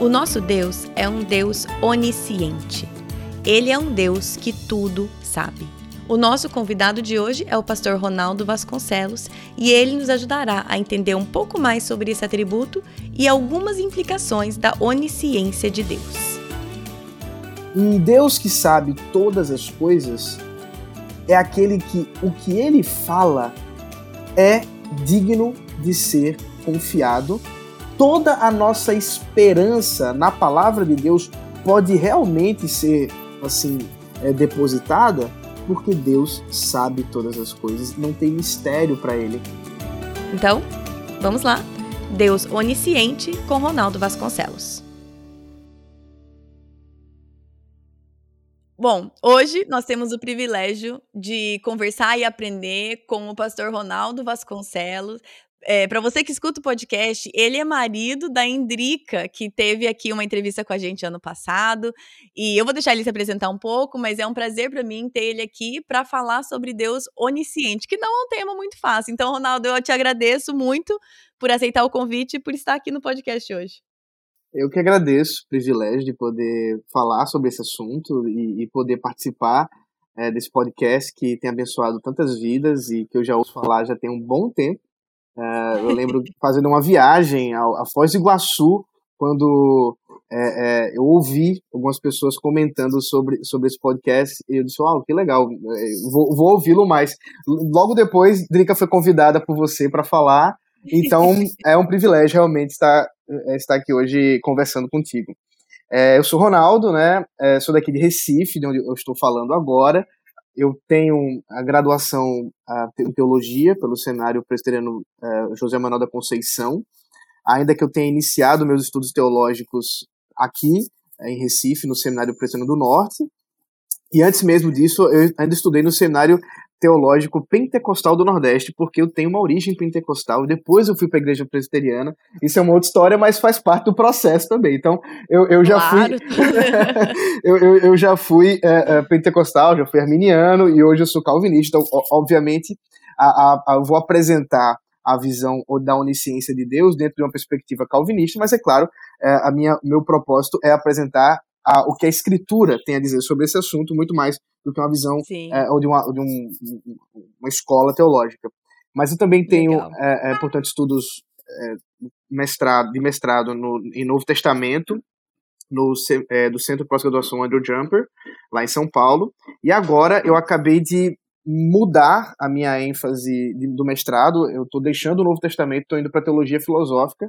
O nosso Deus é um Deus onisciente. Ele é um Deus que tudo sabe. O nosso convidado de hoje é o pastor Ronaldo Vasconcelos e ele nos ajudará a entender um pouco mais sobre esse atributo e algumas implicações da onisciência de Deus. Um Deus que sabe todas as coisas é aquele que o que ele fala é digno de ser confiado toda a nossa esperança na palavra de Deus pode realmente ser assim é, depositada porque Deus sabe todas as coisas, não tem mistério para ele. Então, vamos lá. Deus onisciente com Ronaldo Vasconcelos. Bom, hoje nós temos o privilégio de conversar e aprender com o pastor Ronaldo Vasconcelos, é, para você que escuta o podcast, ele é marido da Indrica, que teve aqui uma entrevista com a gente ano passado. E eu vou deixar ele se apresentar um pouco, mas é um prazer para mim ter ele aqui para falar sobre Deus onisciente, que não é um tema muito fácil. Então, Ronaldo, eu te agradeço muito por aceitar o convite e por estar aqui no podcast hoje. Eu que agradeço o privilégio de poder falar sobre esse assunto e, e poder participar é, desse podcast que tem abençoado tantas vidas e que eu já ouço falar já tem um bom tempo. É, eu lembro fazendo uma viagem à, Foz do Iguaçu, quando é, é, eu ouvi algumas pessoas comentando sobre, sobre esse podcast e eu disse, uau, que legal, é, vou, vou ouvi-lo mais. Logo depois, Drica foi convidada por você para falar, então é um privilégio realmente estar, é, estar aqui hoje conversando contigo. É, eu sou Ronaldo, né? sou daqui de Recife, de onde eu estou falando agora eu tenho a graduação em teologia pelo Seminário Presbiteriano uh, José Manuel da Conceição, ainda que eu tenha iniciado meus estudos teológicos aqui uh, em Recife, no Seminário Presbiteriano do Norte, e antes mesmo disso eu ainda estudei no Seminário teológico pentecostal do Nordeste, porque eu tenho uma origem pentecostal, depois eu fui para a igreja presbiteriana, isso é uma outra história, mas faz parte do processo também, então eu, eu já claro. fui eu, eu, eu, já fui é, é, pentecostal, já fui arminiano, e hoje eu sou calvinista, então obviamente a, a, a, vou apresentar a visão da onisciência de Deus dentro de uma perspectiva calvinista, mas é claro, é, a minha, meu propósito é apresentar a, o que a escritura tem a dizer sobre esse assunto, muito mais do que uma visão é, ou de, uma, de um, uma escola teológica. Mas eu também tenho, é, é, portanto, estudos é, mestrado, de mestrado no, em Novo Testamento, no, é, do Centro de Pós-Graduação Andrew Jumper, lá em São Paulo. E agora eu acabei de mudar a minha ênfase do mestrado. Eu estou deixando o Novo Testamento, estou indo para Teologia Filosófica.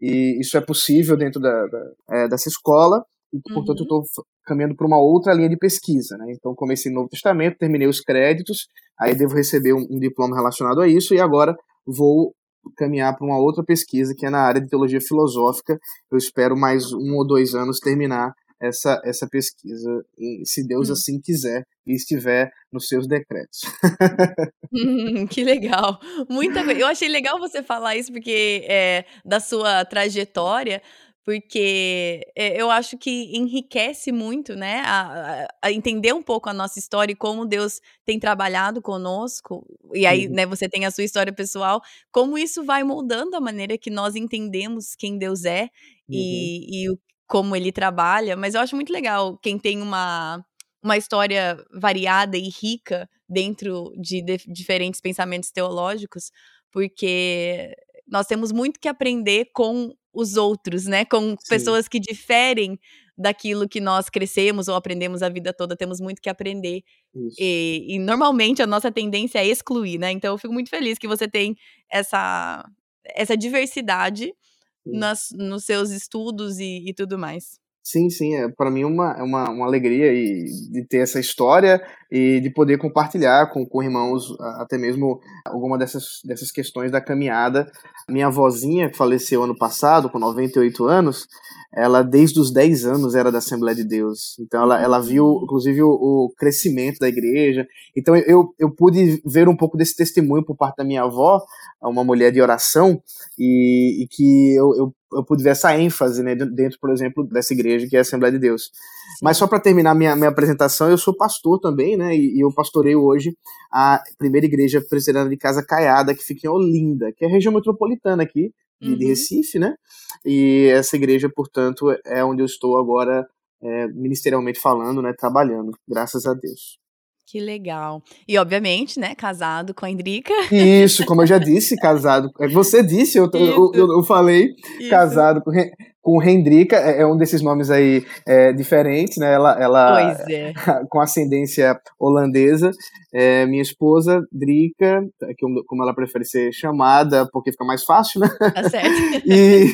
E isso é possível dentro da, da é, dessa escola e, portanto, uhum. eu estou caminhando para uma outra linha de pesquisa. Né? Então, comecei no Novo Testamento, terminei os créditos, aí devo receber um, um diploma relacionado a isso, e agora vou caminhar para uma outra pesquisa que é na área de teologia filosófica. Eu espero mais um ou dois anos terminar essa, essa pesquisa, se Deus hum. assim quiser e estiver nos seus decretos. hum, que legal. Muita coisa. Eu achei legal você falar isso, porque é, da sua trajetória, porque é, eu acho que enriquece muito, né, a, a, entender um pouco a nossa história e como Deus tem trabalhado conosco, e aí, uhum. né, você tem a sua história pessoal, como isso vai moldando a maneira que nós entendemos quem Deus é uhum. e, e o, como ele trabalha, mas eu acho muito legal quem tem uma, uma história variada e rica dentro de, de diferentes pensamentos teológicos, porque nós temos muito que aprender com os outros, né? Com Sim. pessoas que diferem daquilo que nós crescemos ou aprendemos a vida toda, temos muito que aprender. E, e, normalmente a nossa tendência é excluir, né? Então eu fico muito feliz que você tem essa, essa diversidade nas, nos seus estudos e, e tudo mais. Sim, sim, é para mim uma, é uma, uma alegria e, de ter essa história e de poder compartilhar com, com irmãos até mesmo alguma dessas, dessas questões da caminhada. Minha avózinha, que faleceu ano passado, com 98 anos, ela desde os 10 anos era da Assembleia de Deus. Então ela, ela viu, inclusive, o, o crescimento da igreja. Então eu, eu pude ver um pouco desse testemunho por parte da minha avó, uma mulher de oração, e, e que eu, eu, eu, pude ver essa ênfase né, dentro, por exemplo, dessa igreja que é a Assembleia de Deus. Mas só para terminar minha, minha apresentação, eu sou pastor também, né? E, e eu pastoreio hoje a primeira igreja presbiteriana de Casa Caiada, que fica em Olinda, que é a região metropolitana aqui de, uhum. de Recife, né? E essa igreja, portanto, é onde eu estou agora é, ministerialmente falando, né? Trabalhando, graças a Deus. Que legal. E, obviamente, né, casado com a Endrica. Isso, como eu já disse, casado. É, você disse, eu, eu, eu, eu, falei, Isso. casado com, com Hendrika, é, é um desses nomes aí é, diferentes, né? Ela, ela é. com ascendência holandesa. É, minha esposa, Drica, que, como ela prefere ser chamada, porque fica mais fácil, né? Tá certo. e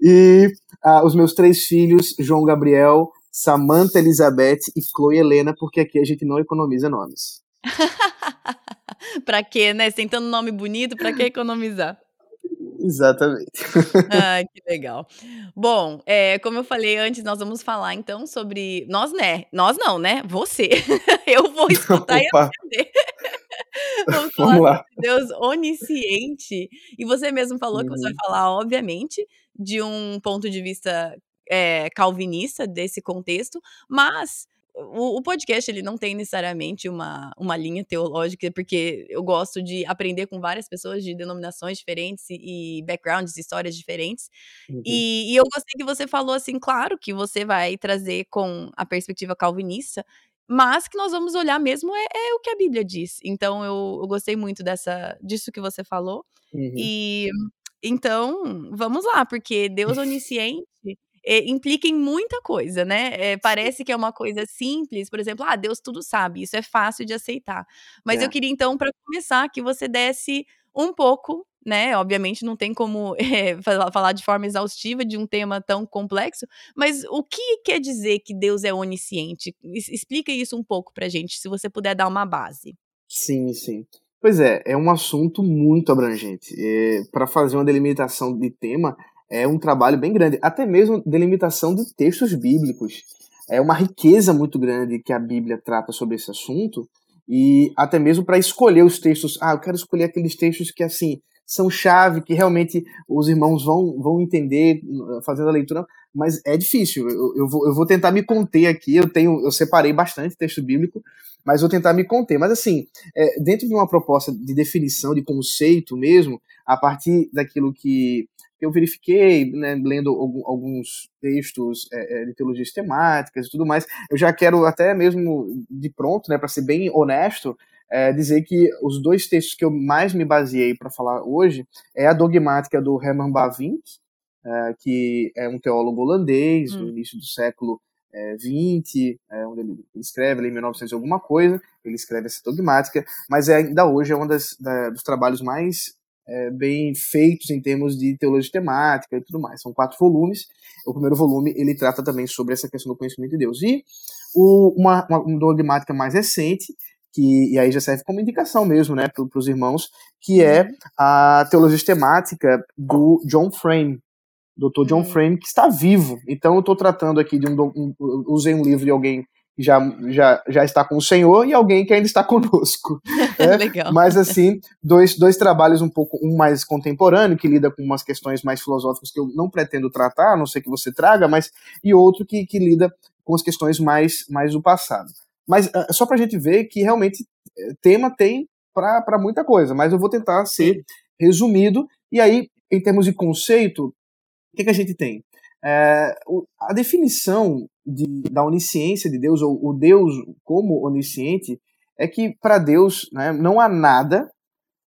e ah, os meus três filhos, João Gabriel, Samantha Elizabeth e Chloe Helena, porque aqui a gente não economiza nomes. pra quê, né? Tentando nome bonito, pra que economizar? Exatamente. ah, que legal. Bom, é, como eu falei antes, nós vamos falar então sobre. Nós, né? Nós não, né? Você. eu vou escutar e aprender. vamos falar vamos lá. Deus onisciente. E você mesmo falou uhum. que você vai uhum. falar, obviamente, de um ponto de vista é, calvinista desse contexto, mas o, podcast ele não tem necessariamente uma, uma linha teológica, porque eu gosto de aprender com várias pessoas de denominações diferentes e, e backgrounds, histórias diferentes. Uhum. E, e, eu gostei que você falou assim, claro que você vai trazer com a perspectiva calvinista, mas que nós vamos olhar mesmo é, é o que a Bíblia diz. Então eu, eu, gostei muito dessa disso que você falou. Uhum. E então, vamos lá, porque Deus onisciente é, implica em muita coisa, né? É, parece que é uma coisa simples, por exemplo, ah, Deus tudo sabe, isso é fácil de aceitar. Mas é. eu queria então, para começar, que você desse um pouco, né? Obviamente não tem como é, falar de forma exaustiva de um tema tão complexo, mas o que quer dizer que Deus é onisciente? Explica isso um pouco pra gente, se você puder dar uma base. Sim, sim. Pois é, é um assunto muito abrangente. É, para fazer uma delimitação de tema, é um trabalho bem grande, até mesmo delimitação de textos bíblicos. É uma riqueza muito grande que a Bíblia trata sobre esse assunto, e até mesmo para escolher os textos. Ah, eu quero escolher aqueles textos que, assim, são chave, que realmente os irmãos vão, vão entender fazendo a leitura, mas é difícil. Eu, eu, vou, eu vou tentar me conter aqui. Eu tenho, eu separei bastante texto bíblico, mas vou tentar me conter. Mas assim, é, dentro de uma proposta de definição, de conceito mesmo, a partir daquilo que eu verifiquei, né, lendo alguns textos é, é, de teologias temáticas e tudo mais, eu já quero até mesmo de pronto, né, para ser bem honesto, é, dizer que os dois textos que eu mais me baseei para falar hoje é a dogmática do Herman Bavinck, é, que é um teólogo holandês hum. do início do século é, 20, é, onde ele, escreve ali em 1900 alguma coisa, ele escreve essa dogmática, mas é, ainda hoje é um das, da, dos trabalhos mais é, bem feitos em termos de teologia temática e tudo mais. São quatro volumes. O primeiro volume ele trata também sobre essa questão do conhecimento de Deus. E o, uma, uma dogmática mais recente, que e aí já serve como indicação mesmo, né, para os irmãos, que é uhum. a teologia temática do John Frame, Dr. John uhum. Frame, que está vivo. Então eu estou tratando aqui de um, um, usei um livro de alguém já, já, já está com o Senhor e alguém que ainda está conosco. É, Legal. Mas, assim, dois, dois trabalhos um pouco, um mais contemporâneo, que lida com umas questões mais filosóficas que eu não pretendo tratar, a não sei que você traga, mas e outro que, que lida com as questões mais, mais do passado. Mas uh, só para a gente ver que realmente eh, tema tem para muita coisa, mas eu vou tentar ser resumido. E aí, em termos de conceito, o que, que a gente tem? É, a definição de, da onisciência de Deus, ou o Deus como onisciente, é que para Deus né, não há nada,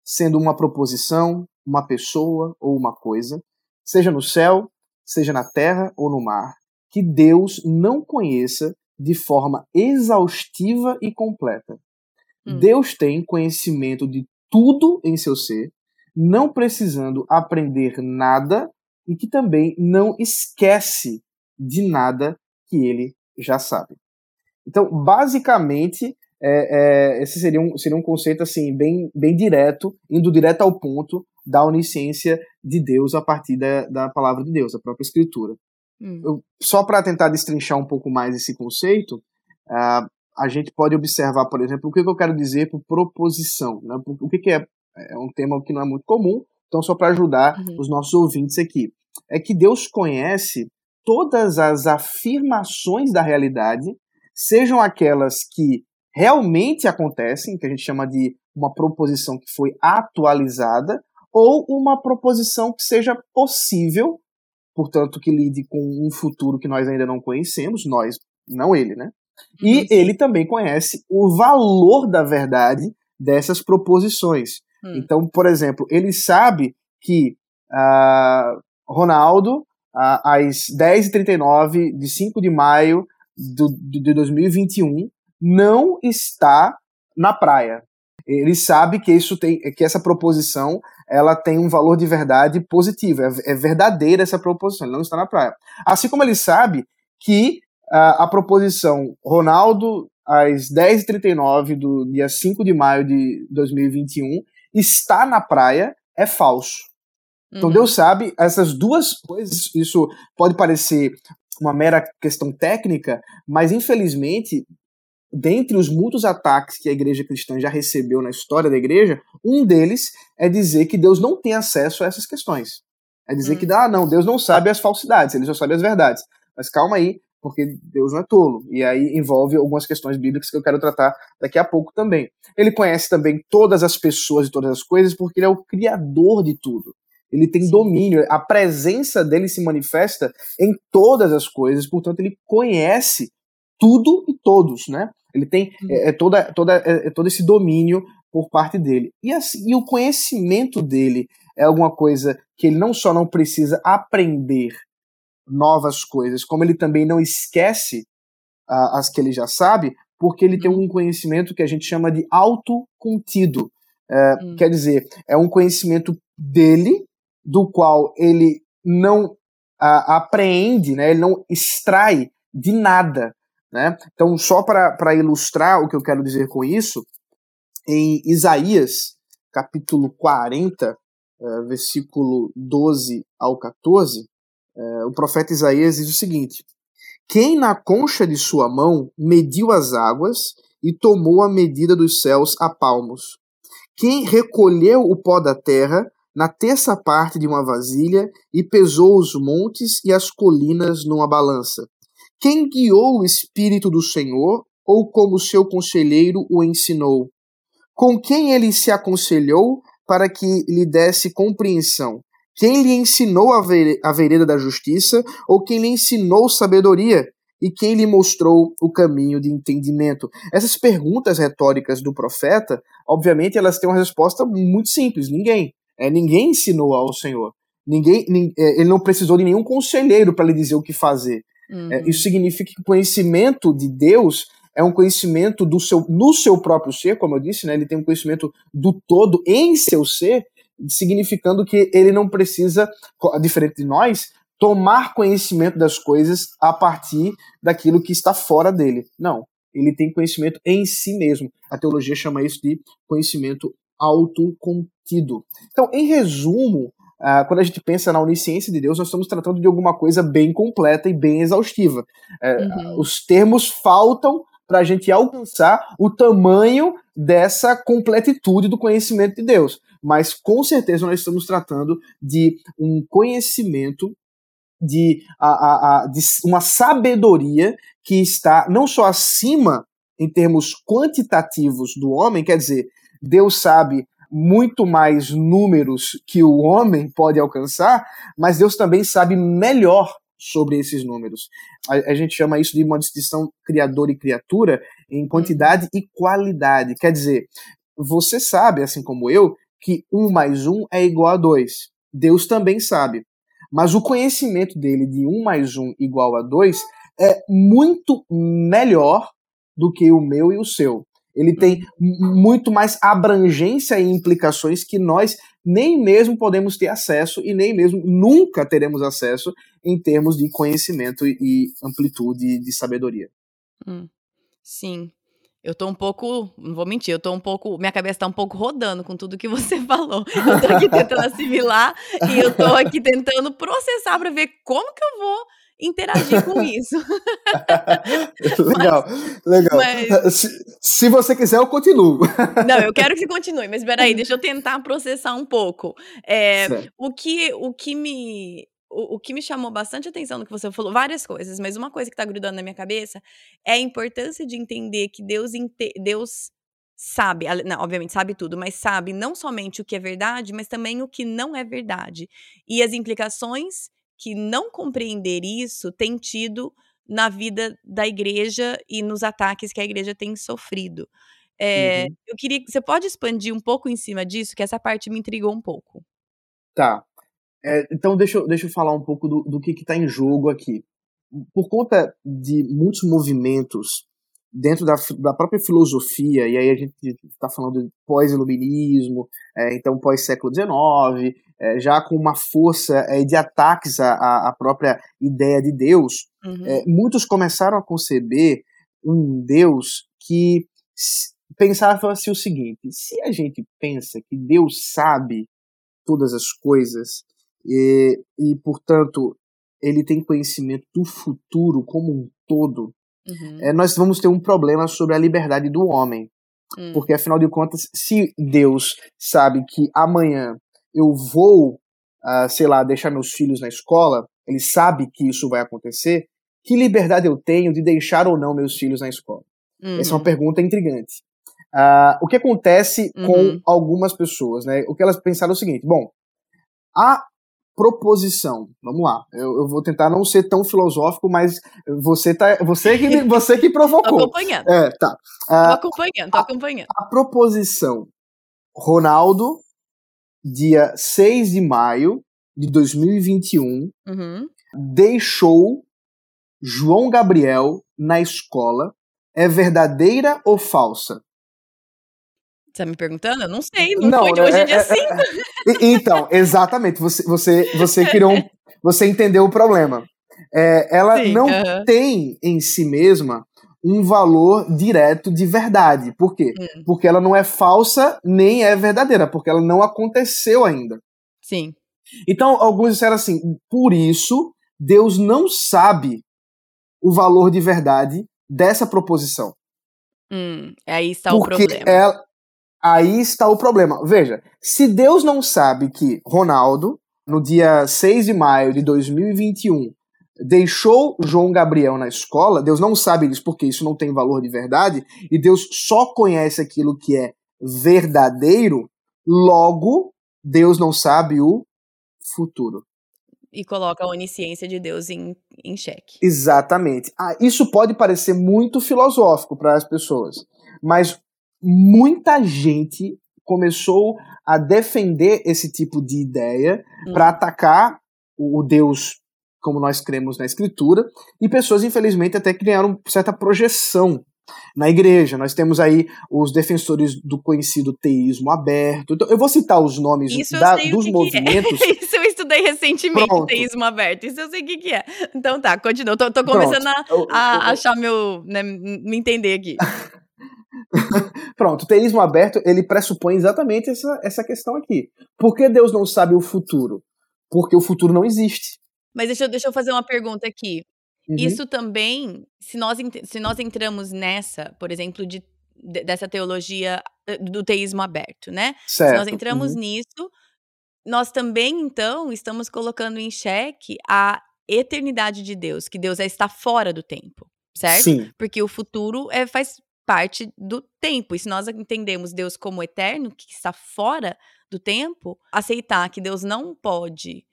sendo uma proposição, uma pessoa ou uma coisa, seja no céu, seja na terra ou no mar, que Deus não conheça de forma exaustiva e completa. Hum. Deus tem conhecimento de tudo em seu ser, não precisando aprender nada e que também não esquece de nada que ele já sabe. Então, basicamente, é, é, esse seria um, seria um conceito assim bem, bem direto, indo direto ao ponto da onisciência de Deus a partir da, da palavra de Deus, a própria Escritura. Hum. Só para tentar destrinchar um pouco mais esse conceito, uh, a gente pode observar, por exemplo, o que, eu quero dizer por proposição. Né? O que, que é, é um tema que não é muito comum, então só para ajudar uhum. os nossos ouvintes aqui. É que Deus conhece todas as afirmações da realidade, sejam aquelas que realmente acontecem, que a gente chama de uma proposição que foi atualizada, ou uma proposição que seja possível, portanto, que lide com um futuro que nós ainda não conhecemos, nós, não ele, né? E uhum. ele também conhece o valor da verdade dessas proposições. Hum. Então, por exemplo, ele sabe que uh, Ronaldo, uh, às 10h39 de 5 de maio do, de 2021, não está na praia. Ele sabe que isso tem, que essa proposição ela tem um valor de verdade positivo, é, é verdadeira essa proposição, ele não está na praia. Assim como ele sabe que a, a proposição Ronaldo às 10h39 do dia 5 de maio de 2021 está na praia é falso. Então uhum. Deus sabe, essas duas coisas, isso pode parecer uma mera questão técnica, mas infelizmente, dentre os muitos ataques que a igreja cristã já recebeu na história da igreja, um deles é dizer que Deus não tem acesso a essas questões. É dizer que, ah, não, Deus não sabe as falsidades, ele só sabe as verdades. Mas calma aí, porque Deus não é tolo. E aí envolve algumas questões bíblicas que eu quero tratar daqui a pouco também. Ele conhece também todas as pessoas e todas as coisas porque ele é o criador de tudo. Ele tem Sim. domínio, a presença dele se manifesta em todas as coisas, portanto ele conhece tudo e todos, né? Ele tem é, é toda, toda, é, é, todo esse domínio por parte dele. E, assim, e o conhecimento dele é alguma coisa que ele não só não precisa aprender, novas coisas, como ele também não esquece uh, as que ele já sabe, porque ele tem uhum. um conhecimento que a gente chama de autocontido. Uh, hum. Quer dizer, é um conhecimento dele, do qual ele não uh, apreende, né, ele não extrai de nada. Né? Então, só para ilustrar o que eu quero dizer com isso, em Isaías, capítulo 40, uh, versículo 12 ao 14, é, o profeta Isaías diz o seguinte: Quem na concha de sua mão mediu as águas e tomou a medida dos céus a palmos? Quem recolheu o pó da terra na terça parte de uma vasilha e pesou os montes e as colinas numa balança? Quem guiou o Espírito do Senhor ou como seu conselheiro o ensinou? Com quem ele se aconselhou para que lhe desse compreensão? Quem lhe ensinou a, vereda da justiça, ou quem lhe ensinou sabedoria, e quem lhe mostrou o caminho de entendimento? Essas perguntas retóricas do profeta, obviamente, elas têm uma resposta muito simples: ninguém. É, ninguém ensinou ao Senhor. Ninguém, é, ele não precisou de nenhum conselheiro para lhe dizer o que fazer. Uhum. É, isso significa que o conhecimento de Deus é um conhecimento do seu, no seu próprio ser, como eu disse, né? ele tem um conhecimento do todo em seu ser, significando que ele não precisa, diferente de nós, tomar conhecimento das coisas a partir daquilo que está fora dele. Não, ele tem conhecimento em si mesmo. A teologia chama isso de conhecimento autocontido. Então, em resumo, Uh, quando a gente pensa na onisciência de Deus, nós estamos tratando de alguma coisa bem completa e bem exaustiva. Uh, uhum. Os termos faltam para a gente alcançar o tamanho dessa completitude do conhecimento de Deus. Mas com certeza nós estamos tratando de um conhecimento, de, a, a, a, de uma sabedoria que está não só acima em termos quantitativos do homem, quer dizer, Deus sabe muito mais números que o homem pode alcançar, mas Deus também sabe melhor sobre esses números. A, a, gente chama isso de uma distinção criador e criatura em quantidade e qualidade. Quer dizer, você sabe, assim como eu, que um mais um é igual a dois. Deus também sabe. Mas o conhecimento dele de um mais um igual a dois é muito melhor do que o meu e o seu. Ele tem muito mais abrangência e implicações que nós nem mesmo podemos ter acesso e nem mesmo nunca teremos acesso em termos de conhecimento e amplitude de sabedoria. Hum, sim. Eu tô um pouco, não vou mentir, eu tô um pouco, minha cabeça tá um pouco rodando com tudo que você falou. Eu tô aqui tentando assimilar e eu tô aqui tentando processar para ver como que eu vou interagir com isso. legal, mas, legal. Mas... Se, se, você quiser, eu continuo. Não, eu quero que continue, mas peraí, deixa eu tentar processar um pouco. É, o, que, o que me. O, o, que me chamou bastante atenção no que você falou, várias coisas, mas uma coisa que tá grudando na minha cabeça é a importância de entender que Deus, Deus sabe, não, obviamente sabe tudo, mas sabe não somente o que é verdade, mas também o que não é verdade. E as implicações que não compreender isso tem tido na vida da igreja e nos ataques que a igreja tem sofrido. É, uhum. Eu queria. Você pode expandir um pouco em cima disso, que essa parte me intrigou um pouco. Tá. É, então, deixa eu, deixa eu falar um pouco do, do que está em jogo aqui. Por conta de muitos movimentos dentro da, da própria filosofia, e aí a gente está falando de pós-iluminismo, é, então pós-século XIX, é, já com uma força é, de ataques à, à, própria ideia de Deus, uhum. É, muitos começaram a conceber um Deus que pensava assim o seguinte: se a gente pensa que Deus sabe todas as coisas e, e portanto, ele tem conhecimento do futuro como um todo, uhum. é, nós vamos ter um problema sobre a liberdade do homem. Uhum. Porque, afinal de contas, se Deus sabe que amanhã eu vou, uh, sei lá, deixar meus filhos na escola, ele sabe que isso vai acontecer, que liberdade eu tenho de deixar ou não meus filhos na escola? Uhum. Essa é uma pergunta intrigante. Uh, o que acontece uhum. com algumas pessoas, né? O que elas pensaram é o seguinte: bom, a proposição, vamos lá, eu, eu vou tentar não ser tão filosófico, mas você tá, você que você que provocou. tô acompanhando. É, tá. Tô acompanhando, tô acompanhando. A, a proposição Ronaldo dia 6 de maio de 2021, uhum. deixou João Gabriel na escola é verdadeira ou falsa? Você tá me perguntando? Eu não sei, não, não foi de hoje é, dia 5. É, é, então, exatamente, você, você, você criou um, você entendeu o problema. É, ela Sim, não uh -huh. tem em si mesma um valor direto de verdade. Por quê? Hum. Porque ela não é falsa nem é verdadeira, porque ela não aconteceu ainda. Sim. Então, alguns disseram assim: por isso, Deus não sabe o valor de verdade dessa proposição. Hum, aí está porque o problema. Ela, aí está o problema. Veja, se Deus não sabe que Ronaldo, no dia 6 de maio de 2021, deixou João Gabriel na escola, Deus não sabe disso porque isso não tem valor de verdade, e Deus só conhece aquilo que é verdadeiro, logo, Deus não sabe o futuro. E coloca a onisciência de Deus em, em xeque. Exatamente. Ah, isso pode parecer muito filosófico para as pessoas, mas muita gente começou a defender esse tipo de ideia hum. para atacar o Deus como nós cremos na Escritura, e pessoas, infelizmente, até que ganharam certa projeção na igreja. Nós temos aí os defensores do conhecido teísmo aberto. Então, eu vou citar os nomes da, dos movimentos. É. Isso eu estudei recentemente, Pronto. teísmo aberto. Isso eu sei o que, que é. Então tá, continua. Tô, tô começando a, a, achar meu. Né, me entender aqui. Pronto, o teísmo aberto ele pressupõe exatamente essa, essa questão aqui. Por que Deus não sabe o futuro? Porque o futuro não existe. Mas deixa, deixa eu fazer uma pergunta aqui. Uhum. Isso também, se nós, se nós entramos nessa, por exemplo, de, de dessa teologia eh, do teísmo aberto, né? Certo. Se nós entramos uhum. nisso, nós também, então, estamos colocando em xeque a eternidade de Deus, que Deus é, está fora do tempo, certo? Sim. Porque o futuro é, faz parte do tempo. E se nós entendemos Deus como eterno, que está fora do tempo, aceitar que Deus não pode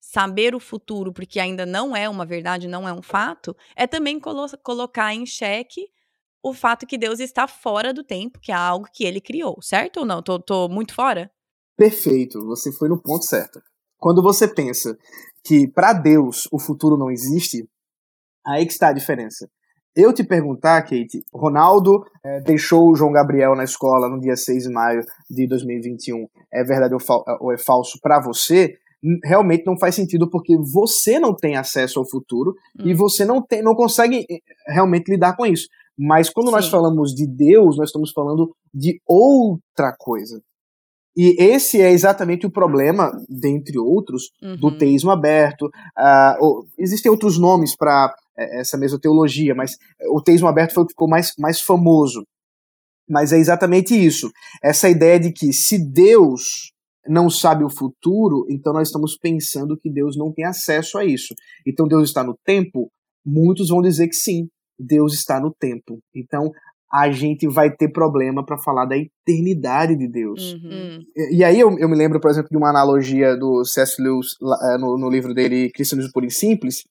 saber o futuro porque ainda não é uma verdade, não é um fato, é também colo colocar em xeque o fato que Deus está fora do tempo, que é algo que ele criou, certo ou não? Tô, tô muito fora? Perfeito, você foi no ponto certo. Quando você pensa que para Deus o futuro não existe, aí que está a diferença. Eu te perguntar, Kate, Ronaldo é, deixou o João Gabriel na escola no dia 6 de maio de 2021. É verdade ou, é falso para você? Realmente não faz sentido porque você não tem acesso ao futuro hum. e você não, tem, não consegue eh, realmente lidar com isso. Mas quando Sim. nós falamos de Deus, nós estamos falando de outra coisa. E esse é exatamente o problema, dentre outros, uhum. do teísmo aberto. Uh, existem outros nomes para essa mesma teologia, mas o teísmo aberto foi o que ficou mais, mais famoso. Mas é exatamente isso. Essa ideia de que se Deus não sabe o futuro, então nós estamos pensando que Deus não tem acesso a isso. Então Deus está no tempo? Muitos vão dizer que sim, Deus está no tempo. Então a gente vai ter problema para falar da eternidade de Deus. Uhum. E, e, aí eu, eu, me lembro, por exemplo, de uma analogia do C.S. Lewis eh, no, no, livro dele Cristianismo Puro e Simples,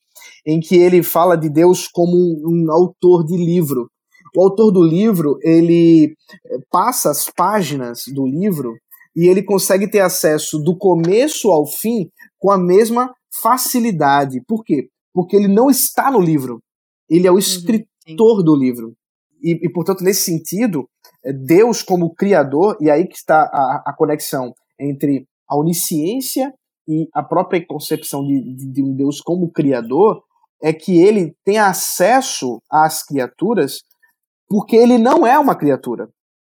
em que ele fala de Deus como um, um autor de livro. O autor do livro, ele eh, passa as páginas do livro e ele consegue ter acesso do começo ao fim com a mesma facilidade. Por quê? Porque ele não está no livro. Ele é o uhum, escritor uhum, do livro e, e, portanto, nesse sentido, é, Deus como Criador, e aí que está a, a conexão entre a onisciência e a própria concepção de, de, de um Deus como Criador, é que ele tem acesso às criaturas porque ele não é uma criatura.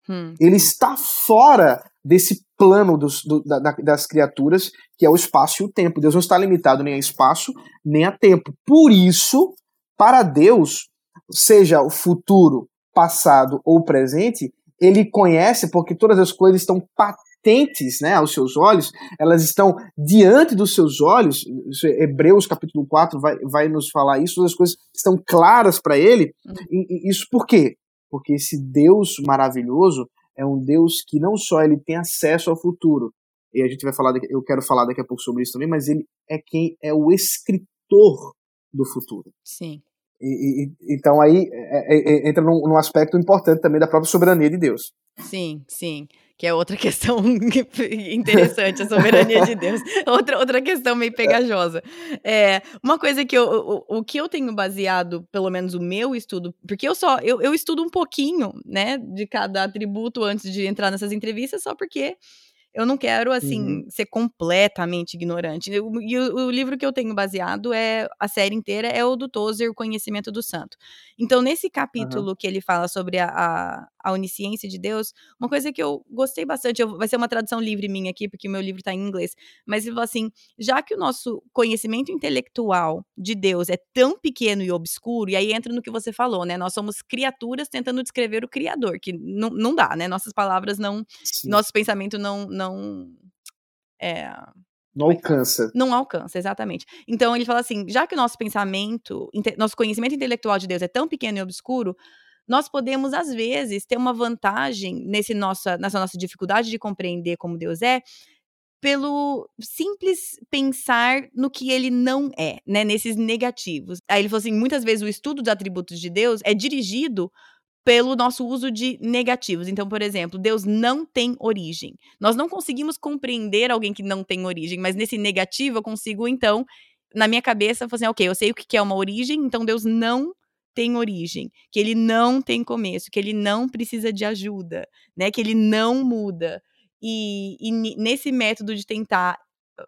Hum. Ele está fora desse plano dos, do, da, das criaturas, que é o espaço e o tempo. Deus não está limitado nem a espaço, nem a tempo. Por isso, para Deus, seja o futuro, passado ou presente, ele conhece porque todas as coisas estão patentes né, aos seus olhos, elas estão diante dos seus olhos. Hebreus capítulo 4 vai, vai nos falar isso, as coisas estão claras para ele. Uhum. Isso por quê? Porque esse Deus maravilhoso é um Deus que não só ele tem acesso ao futuro, e a gente vai falar, eu quero falar daqui a pouco sobre isso também, mas ele é quem é o escritor do futuro. Sim. E, e, então aí é, é, é, entra num, num, aspecto importante também da própria soberania de Deus. Sim, sim. Que é outra questão interessante, a soberania de Deus. Outra, outra questão meio pegajosa. É, uma coisa que eu, o, o que eu tenho baseado, pelo menos o meu estudo, porque eu só, eu, eu estudo um pouquinho, né, de cada atributo antes de entrar nessas entrevistas, só porque eu não quero, assim, uhum. ser completamente ignorante. E o, o, livro que eu tenho baseado é a série inteira é o do Tozer, O Conhecimento do Santo. Então, nesse capítulo uhum. que ele fala sobre a, a, a, onisciência de Deus, uma coisa que eu gostei bastante, eu, vai ser uma tradução livre minha aqui, porque o meu livro está em inglês, mas ele falou assim: já que o nosso conhecimento intelectual de Deus é tão pequeno e obscuro, e aí entra no que você falou, né? Nós somos criaturas tentando descrever o Criador, que não, não dá, né? Nossas palavras não. Sim. Nosso pensamento não não. É, não é alcança. Não alcança, exatamente. Então ele fala assim: já que o nosso pensamento, nosso conhecimento intelectual de Deus é tão pequeno e obscuro, nós podemos, às vezes, ter uma vantagem nesse nossa, nessa nossa dificuldade de compreender como Deus é, pelo simples pensar no que ele não é, né? Nesses negativos. Aí ele falou assim: muitas vezes o estudo dos atributos de Deus é dirigido pelo nosso uso de negativos. Então, por exemplo, Deus não tem origem. Nós não conseguimos compreender alguém que não tem origem, mas nesse negativo eu consigo, então, na minha cabeça, falar assim, ok, eu sei o que é uma origem, então Deus não tem origem, que ele não tem começo, que ele não precisa de ajuda, né? Que ele não muda. E, e nesse método de tentar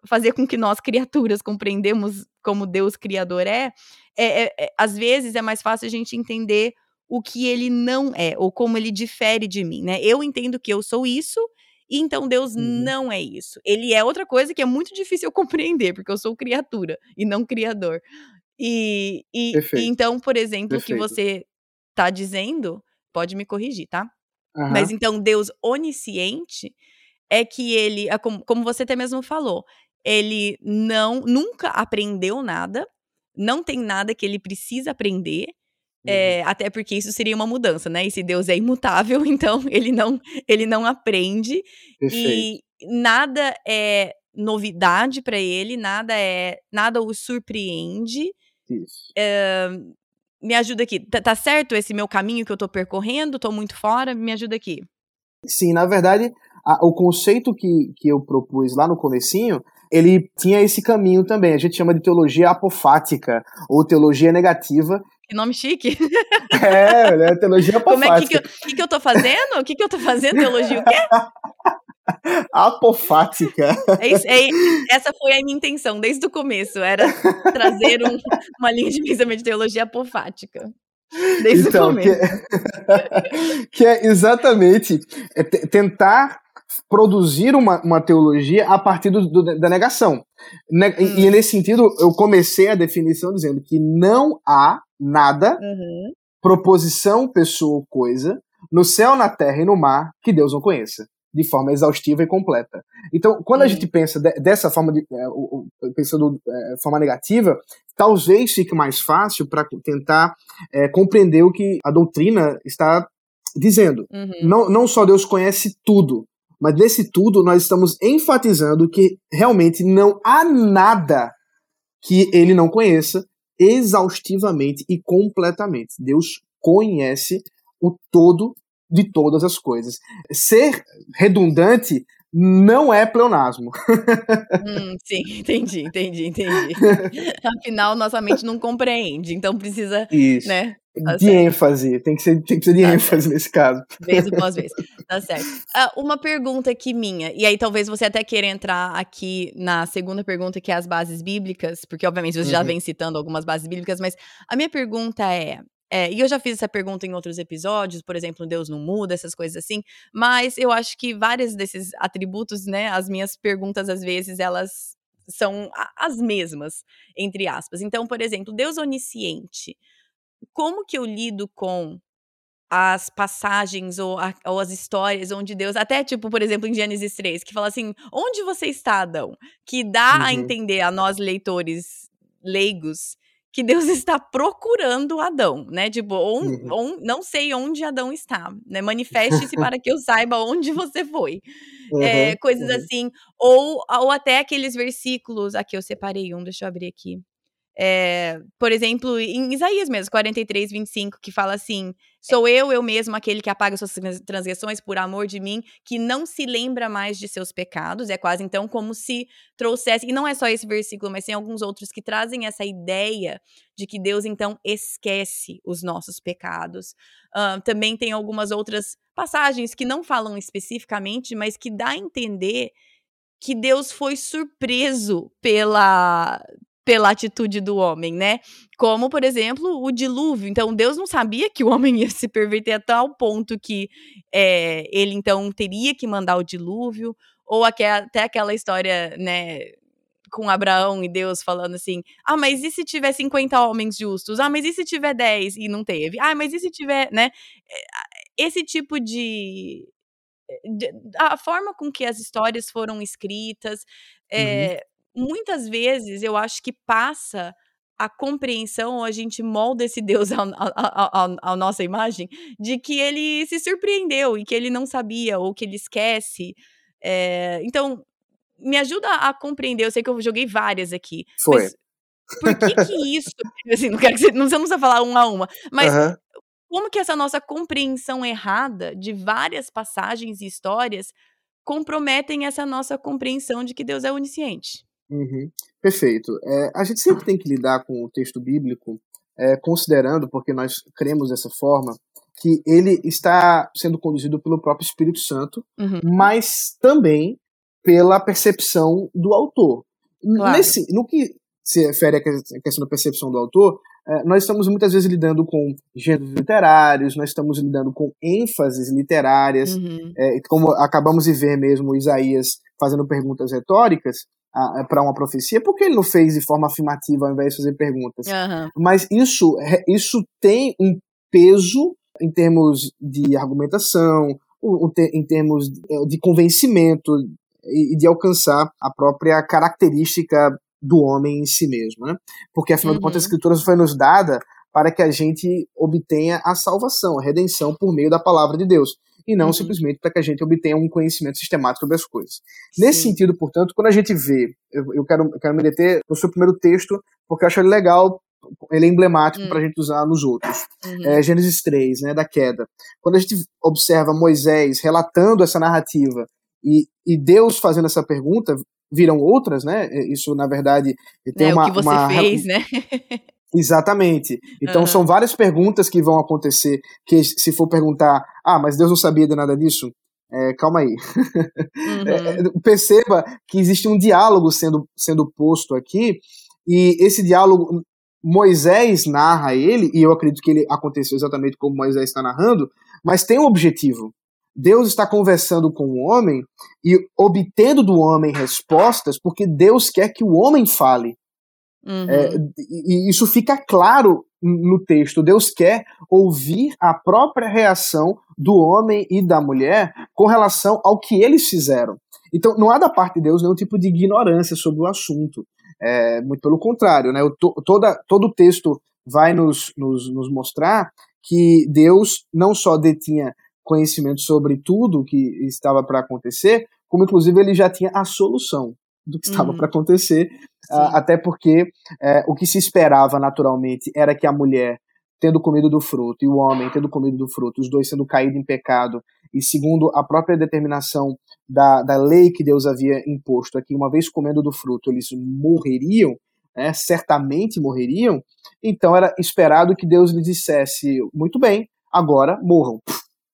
fazer com que nós, criaturas, compreendemos como Deus criador é, é, é, é às vezes é mais fácil a gente entender o que ele não é, ou como ele difere de mim, né? Eu entendo que eu sou isso, e então Deus uhum. não é isso. Ele é outra coisa que é muito difícil eu compreender, porque eu sou criatura e não criador. E, e, e então, por exemplo, o que você está dizendo, pode me corrigir, tá? Uhum. Mas então, Deus onisciente é que ele, é como, como você até mesmo falou, ele não nunca aprendeu nada, não tem nada que ele precisa aprender. Uhum. É, até porque isso seria uma mudança, né? E se Deus é imutável, então ele não ele não aprende Perfeito. e nada é novidade para ele, nada é nada o surpreende. Isso. É, me ajuda aqui. Tá, tá, certo esse meu caminho que eu tô percorrendo? Tô muito fora? Me ajuda aqui. Sim, na verdade, a, o conceito que, que eu propus lá no comecinho ele tinha esse caminho também. A gente chama de teologia apofática ou teologia negativa. Que nome chique. É, né? Teologia apofática. Como é que, que, que, que eu tô fazendo? O que, que eu tô fazendo? Teologia o quê? Apofática. É é, essa foi a minha intenção desde o começo, era trazer um, uma linha de pensamento de teologia apofática. Desde então, o começo. Que é, que é exatamente é tentar produzir uma, uma teologia a partir do, do, da negação. Ne hum. E nesse sentido, eu comecei a definição dizendo que não há nada, uhum. proposição, pessoa ou coisa, no céu, na terra e no mar, que Deus não conheça, de forma exaustiva e completa. Então, quando a gente pensa de, dessa forma, de, é, pensando de é, forma negativa, talvez fique mais fácil para tentar é, compreender o que a doutrina está dizendo. Uhum. Não, não só Deus conhece tudo, mas nesse tudo, nós estamos enfatizando que realmente não há nada que ele não conheça exaustivamente e completamente. Deus conhece o todo de todas as coisas. Ser redundante não é pleonasmo. Hum, sim, entendi, entendi, entendi. Afinal, nossa mente não compreende, então precisa, Isso. né? Tá de certo. ênfase, tem que ser, tem que ser de tá ênfase certo. nesse caso. Vez após vez, tá certo. Uh, uma pergunta aqui minha, e aí talvez você até queira entrar aqui na segunda pergunta, que é as bases bíblicas, porque obviamente você uhum. já vem citando algumas bases bíblicas, mas a minha pergunta é, é, e eu já fiz essa pergunta em outros episódios, por exemplo, Deus não muda, essas coisas assim, mas eu acho que vários desses atributos, né, as minhas perguntas às vezes elas são as mesmas, entre aspas. Então, por exemplo, Deus onisciente, como que eu lido com as passagens ou, a, ou, as histórias onde Deus, até tipo, por exemplo, em Gênesis 3, que fala assim: onde você está, Adão? Que dá uhum. a entender a nós leitores leigos que Deus está procurando Adão, né? Tipo, on, uhum. on, não sei onde Adão está, né? Manifeste-se para que eu saiba onde você foi. Uhum, é, coisas uhum. assim. Ou, ou até aqueles versículos. Aqui eu separei um, deixa eu abrir aqui. É, por exemplo, em Isaías mesmo, 43, 25, que fala assim: Sou eu, eu mesmo, aquele que apaga suas transgressões por amor de mim, que não se lembra mais de seus pecados. É quase então como se trouxesse. E não é só esse versículo, mas tem alguns outros que trazem essa ideia de que Deus então esquece os nossos pecados. Uh, também tem algumas outras passagens que não falam especificamente, mas que dá a entender que Deus foi surpreso pela pela atitude do homem, né? Como, por exemplo, o dilúvio. Então, Deus não sabia que o homem ia se perverter a tal ponto que é, ele, então, teria que mandar o dilúvio. Ou até aquela história, né, com Abraão e Deus falando assim: ah, mas e se tiver 50 homens justos? Ah, mas e se tiver 10 e não teve? Ah, mas e se tiver, né? Eh, esse tipo de. de a forma com que as histórias foram escritas. É, uhum muitas vezes eu acho que passa a compreensão, a gente molda esse Deus à nossa imagem, de que ele se surpreendeu e que ele não sabia, ou que ele esquece. É, então, me ajuda a compreender. Eu sei que eu joguei várias aqui. Foi. por que que isso. Assim, não quero que você, não, você não precisa falar uma a uma, mas. Uhum. Como que essa nossa compreensão errada de várias passagens e histórias comprometem essa nossa compreensão de que Deus é onisciente? Uhum. Perfeito. É, a gente sempre tem que lidar com o texto bíblico, é, considerando, porque nós cremos dessa forma, que ele está sendo conduzido pelo próprio Espírito Santo, uhum. mas também pela percepção do autor. Claro. Nesse, no que se refere à questão da percepção do autor, é, nós estamos muitas vezes lidando com gêneros literários, nós estamos lidando com ênfases literárias, uhum. é, como acabamos de ver mesmo Isaías fazendo perguntas retóricas, para uma profecia, por que ele não fez de forma afirmativa ao invés de fazer perguntas? Uhum. Mas isso, isso tem um peso em termos de argumentação, em termos de convencimento e de alcançar a própria característica do homem em si mesmo, né? Porque afinal uhum. de contas a escritura foi nos dada para que a gente obtenha a salvação, a redenção por meio da palavra de Deus e não uhum. simplesmente para que a gente obtenha um conhecimento sistemático das coisas. Sim. Nesse sentido, portanto, quando a gente vê, eu, eu quero, eu quero me deter no seu primeiro texto, porque eu acho ele legal, ele é emblemático uhum. para a gente usar nos outros. Uhum. É, Gênesis 3, né, da queda. Quando a gente observa Moisés relatando essa narrativa e, e Deus fazendo essa pergunta, viram outras, né? Isso, na verdade, tem é, uma. O que você uma... fez, né? Exatamente. Então uhum. são várias perguntas que vão acontecer que se for perguntar, ah, mas Deus não sabia de nada disso, é, calma aí. Uhum. É, perceba que existe um diálogo sendo, sendo posto aqui e esse diálogo Moisés narra ele e eu acredito que ele aconteceu exatamente como Moisés está narrando, mas tem um objetivo. Deus está conversando com o homem e obtendo do homem respostas porque Deus quer que o homem fale. Uhum. É, e isso fica claro no texto. Deus quer ouvir a própria reação do homem e da mulher com relação ao que eles fizeram. Então, não há da parte de Deus nenhum tipo de ignorância sobre o assunto. É, muito pelo contrário, né? O, toda, todo o texto vai nos, nos, nos mostrar que Deus não só detinha conhecimento sobre tudo que estava para acontecer, como inclusive ele já tinha a solução do que estava uhum. para acontecer, uh, até porque uh, o que se esperava naturalmente era que a mulher tendo comido do fruto e o homem tendo comido do fruto, os dois sendo caídos em pecado, e segundo a própria determinação da, da lei que Deus havia imposto, aqui, uma vez comendo do fruto, eles morreriam, né, certamente morreriam, então era esperado que Deus lhes dissesse: muito bem, agora morram.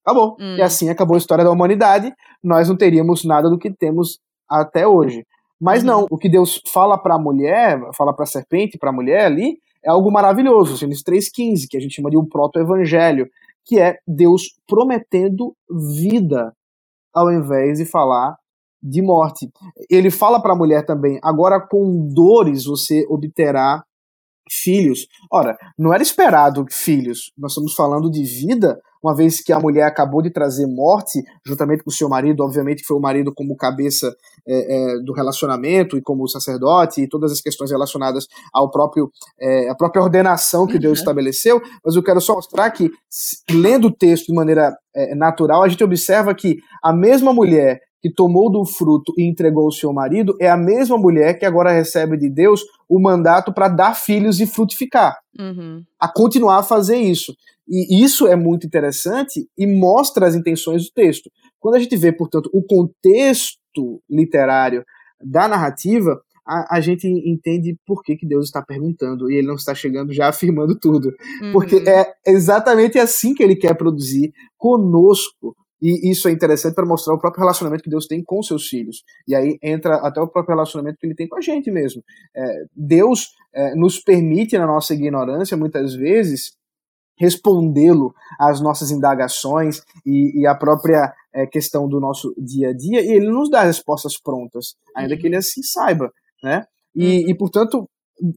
Acabou. Hum. E assim acabou a história da humanidade, nós não teríamos nada do que temos até hoje. Mas não, o que Deus fala para a mulher, fala para a serpente, para a mulher ali, é algo maravilhoso. Gênesis 3,15, que a gente chama de um proto-evangelho, que é Deus prometendo vida ao invés de falar de morte. Ele fala para a mulher também: agora com dores você obterá filhos. Ora, não era esperado filhos. Nós estamos falando de vida, uma vez que a mulher acabou de trazer morte, juntamente com o seu marido, obviamente que foi o marido como cabeça é, é, do relacionamento e como sacerdote e todas as questões relacionadas ao próprio é, a própria ordenação que Deus uhum. estabeleceu. Mas eu quero só mostrar que lendo o texto de maneira é, natural, a gente observa que a mesma mulher que tomou do fruto e entregou ao seu marido é a mesma mulher que agora recebe de Deus o mandato para dar filhos e frutificar, uhum. a continuar a fazer isso. E isso é muito interessante e mostra as intenções do texto. Quando a gente vê, portanto, o contexto literário da narrativa, a, a, gente entende por que, que Deus está perguntando e ele não está chegando já afirmando tudo. Uhum. Porque é exatamente assim que ele quer produzir conosco e isso é interessante para mostrar o próprio relacionamento que Deus tem com seus filhos. E aí entra até o próprio relacionamento que ele tem com a gente mesmo. É, Deus é, nos permite, na nossa ignorância, muitas vezes, respondê-lo às nossas indagações e, e a própria é, questão do nosso dia a dia, e ele nos dá respostas prontas, ainda uhum. que ele assim saiba. Né? E, uhum. e, portanto,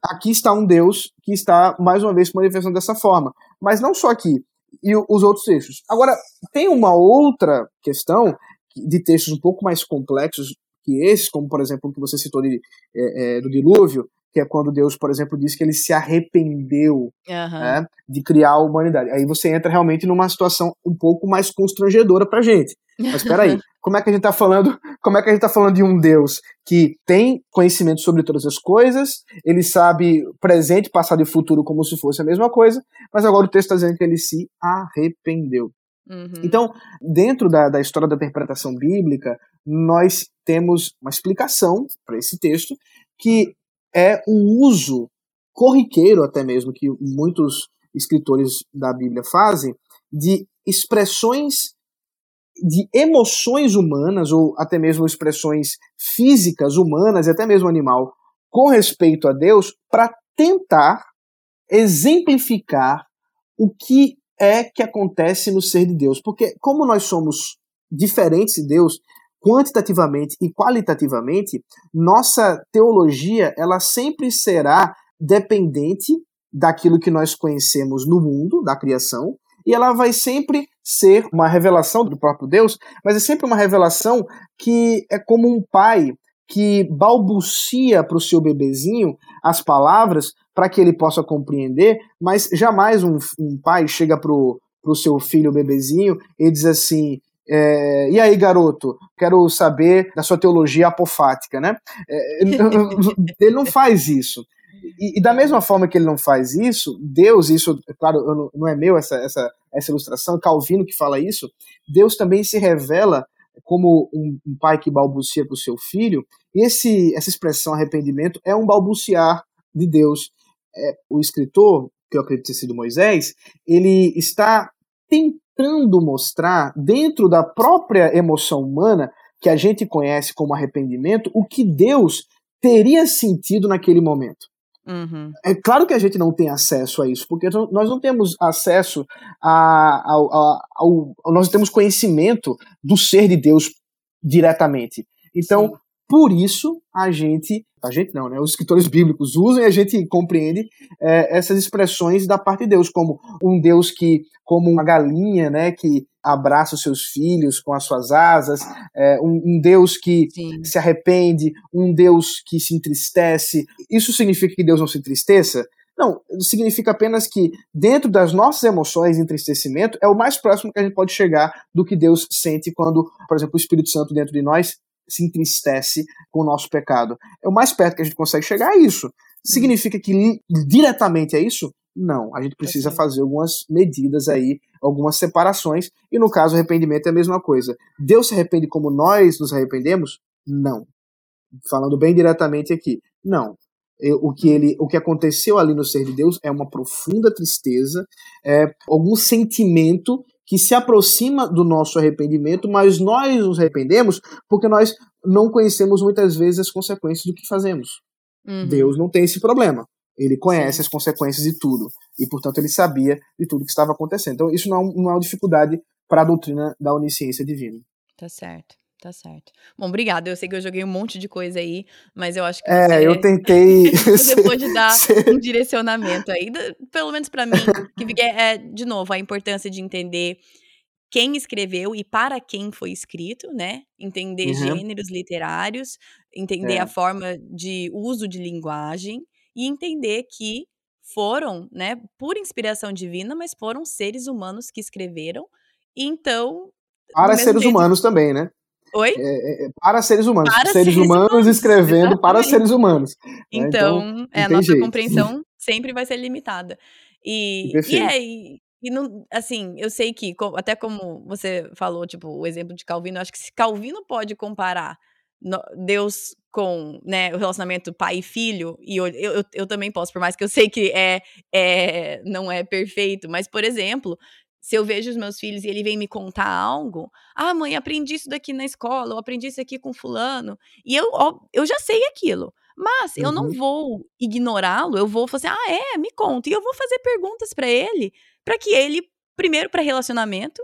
aqui está um Deus que está, mais uma vez, se manifestando dessa forma. Mas não só aqui e os outros textos. Agora, tem uma outra questão de textos um pouco mais complexos que esses, como por exemplo o que você citou de, é, é, do dilúvio, que é quando Deus, por exemplo, diz que ele se arrependeu uhum. né, de criar a humanidade. Aí você entra realmente numa situação um pouco mais constrangedora pra gente. Mas espera aí, como é que a gente tá falando? Como é que a gente tá falando de um Deus que tem conhecimento sobre todas as coisas, ele sabe presente, passado e futuro como se fosse a mesma coisa, mas agora o texto está dizendo que ele se arrependeu. Uhum. Então, dentro da, da história da interpretação bíblica, nós temos uma explicação para esse texto que é o uso corriqueiro, até mesmo, que muitos escritores da Bíblia fazem, de expressões de emoções humanas, ou até mesmo expressões físicas humanas, e até mesmo animal, com respeito a Deus, para tentar exemplificar o que é que acontece no ser de Deus. Porque, como nós somos diferentes de Deus, quantitativamente e qualitativamente, nossa teologia ela sempre será dependente daquilo que nós conhecemos no mundo, da criação, e ela vai sempre ser uma revelação do próprio Deus, mas é sempre uma revelação que é como um pai que balbucia para o seu bebezinho as palavras para que ele possa compreender, mas jamais um, um pai chega para o seu filho bebezinho e diz assim: é, e aí, garoto, quero saber da sua teologia apofática, né? É, ele não faz isso. E, e, da mesma forma que ele não faz isso, Deus, isso, claro, não é meu essa, essa, essa ilustração, Calvino que fala isso, Deus também se revela como um, um pai que balbucia para o seu filho, e esse, essa expressão arrependimento é um balbuciar de Deus. É, o escritor, que eu acredito ter sido Moisés, ele está tentando mostrar, dentro da própria emoção humana, que a gente conhece como arrependimento, o que Deus teria sentido naquele momento. Uhum. É claro que a gente não tem acesso a isso, porque nós não temos acesso a, ao, ao, ao nós temos conhecimento do ser de Deus diretamente. Então, Sim. Por isso a gente, a gente não, né? Os escritores bíblicos usam e a gente compreende é, essas expressões da parte de Deus como um Deus que, como uma galinha, né? Que abraça os seus filhos com as suas asas, é, um, um, Deus que Sim. se arrepende, um Deus que se entristece. Isso significa que Deus não se entristeça? Não, significa apenas que dentro das nossas emoções, entristecimento é o mais próximo que a gente pode chegar do que Deus sente quando, por exemplo, o Espírito Santo dentro de nós se entristece com o nosso pecado. É o mais perto que a gente consegue chegar a isso. Significa que diretamente é isso? Não, a gente precisa fazer algumas medidas aí, algumas separações, e no caso, arrependimento é a mesma coisa. Deus se arrepende como nós nos arrependemos? Não. Falando bem diretamente aqui, não. O que, ele, o que aconteceu ali no ser de Deus é uma profunda tristeza, é algum sentimento que se aproxima do nosso arrependimento, mas nós nos arrependemos porque nós não conhecemos muitas vezes as consequências do que fazemos. Uhum. Deus não tem esse problema. Ele conhece as consequências de tudo. E, portanto, ele sabia de tudo que estava acontecendo. Então, isso não, é não é uma dificuldade para a doutrina da onisciência divina. Tá certo. Tá certo. Bom, obrigada. Eu sei que eu joguei um monte de coisa aí, mas eu acho que é, você, eu tentei. você pode dar um direcionamento aí, pelo menos para mim, que é, de novo, a importância de entender quem escreveu e para quem foi escrito, né? Entender uhum. gêneros literários, entender é. a forma de uso de linguagem e entender que foram, né, por inspiração divina, mas foram seres humanos que escreveram. Então. Para seres jeito... humanos também, né? Oi? É, é, é para seres humanos. Para seres, seres humanos, humanos, escrevendo exatamente. para seres humanos. Né? Então, então é, a nossa jeito. compreensão sempre vai ser limitada. E, e é, e, e não, assim, eu sei que, até como você falou, tipo, o exemplo de Calvino, acho que se Calvino pode comparar Deus com né, o relacionamento pai e filho, e eu, eu, eu, também posso, por mais que eu sei que é, é não é perfeito, mas, por exemplo, se eu vejo os meus filhos e ele vem me contar algo, ah, mãe, aprendi isso daqui na escola, eu aprendi isso aqui com fulano, e eu, eu já sei aquilo. Mas uhum. eu não uhum. vou ignorá-lo, eu vou fazer, ah, é, me conta. E eu vou fazer perguntas para ele, para que ele, primeiro, para relacionamento,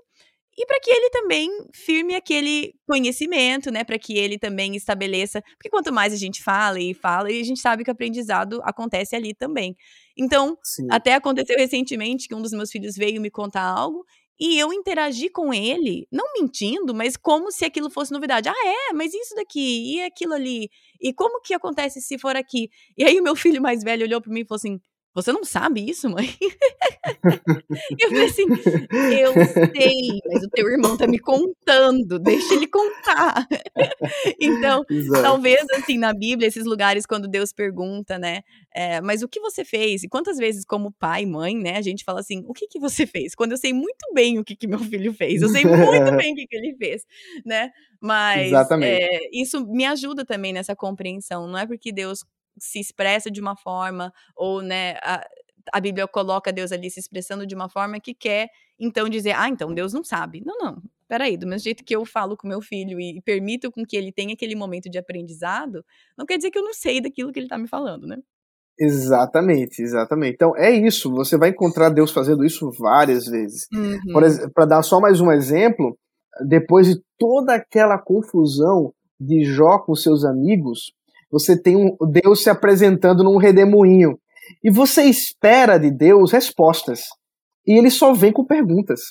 e para que ele também firme aquele conhecimento, né, para que ele também estabeleça, porque quanto mais a gente fala e fala, e a gente sabe que o aprendizado acontece ali também. Então, Sim. até aconteceu recentemente que um dos meus filhos veio me contar algo e eu interagi com ele, não mentindo, mas como se aquilo fosse novidade. Ah, é, mas isso daqui e aquilo ali. E como que acontece se for aqui? E aí o meu filho mais velho olhou para mim e falou assim: você não sabe isso, mãe? eu falei assim, eu sei, mas o teu irmão tá me contando, deixa ele contar. então, Exato. talvez assim, na Bíblia, esses lugares quando Deus pergunta, né, é, mas o que você fez? E quantas vezes como pai, mãe, né, a gente fala assim, o que que você fez? Quando eu sei muito bem o que que meu filho fez, eu sei muito bem o que que ele fez, né? Mas é, isso me ajuda também nessa compreensão, não é porque Deus se expressa de uma forma, ou, né, a, a Bíblia coloca Deus ali se expressando de uma forma que quer, então, dizer, ah, então Deus não sabe. Não, não. Peraí, do mesmo jeito que eu falo com meu filho e, e permito com que ele tenha aquele momento de aprendizado, não quer dizer que eu não sei daquilo que ele está me falando, né? Exatamente, exatamente. Então é isso. Você vai encontrar Deus fazendo isso várias vezes. Uhum. Para dar só mais um exemplo, depois de toda aquela confusão de Jó com seus amigos, você tem um Deus se apresentando num redemoinho. E você espera de Deus respostas. E ele só vem com perguntas.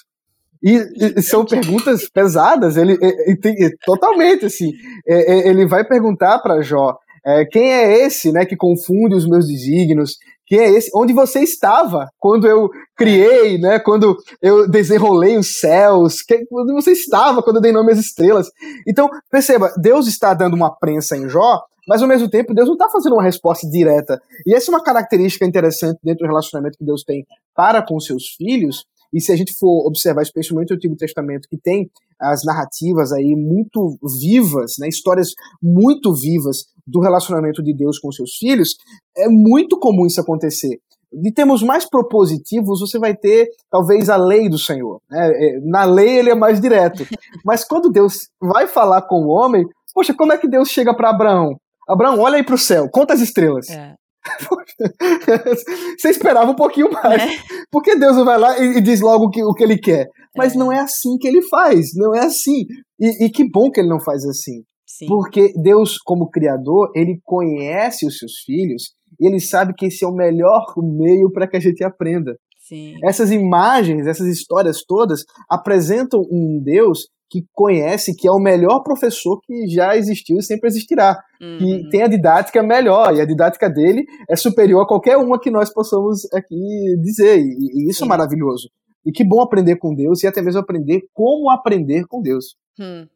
E, e são perguntas pesadas, ele, ele, totalmente assim. Ele vai perguntar para Jó: é, quem é esse né, que confunde os meus desígnios? Quem é esse? Onde você estava quando eu criei, né? Quando eu desenrolei os céus? Quem, onde você estava quando eu dei nome às estrelas? Então, perceba, Deus está dando uma prensa em Jó, mas ao mesmo tempo Deus não está fazendo uma resposta direta. E essa é uma característica interessante dentro do relacionamento que Deus tem para com seus filhos. E se a gente for observar, especialmente o Antigo Testamento, que tem as narrativas aí muito vivas, né, histórias muito vivas do relacionamento de Deus com seus filhos, é muito comum isso acontecer. De termos mais propositivos, você vai ter talvez a lei do Senhor. Né? É, na lei ele é mais direto. Mas quando Deus vai falar com o homem, poxa, como é que Deus chega para Abraão? Abraão, olha aí para o céu, conta as estrelas. É. Você esperava um pouquinho mais. É. Porque Deus vai lá e, e diz logo o que, o que ele quer. Mas é. não é assim que ele faz, não é assim. E, e que bom que ele não faz assim. Sim. Porque Deus, como Criador, ele conhece os seus filhos e ele sabe que esse é o melhor meio para que a gente aprenda. Sim. Essas imagens, essas histórias todas apresentam um Deus que conhece, que é o melhor professor que já existiu e sempre existirá. Uhum. Que tem a didática melhor, e a didática dele é superior a qualquer uma que nós possamos aqui dizer. E, e isso é Sim. é maravilhoso. E que bom aprender com Deus e até mesmo aprender como aprender com Deus. Hum.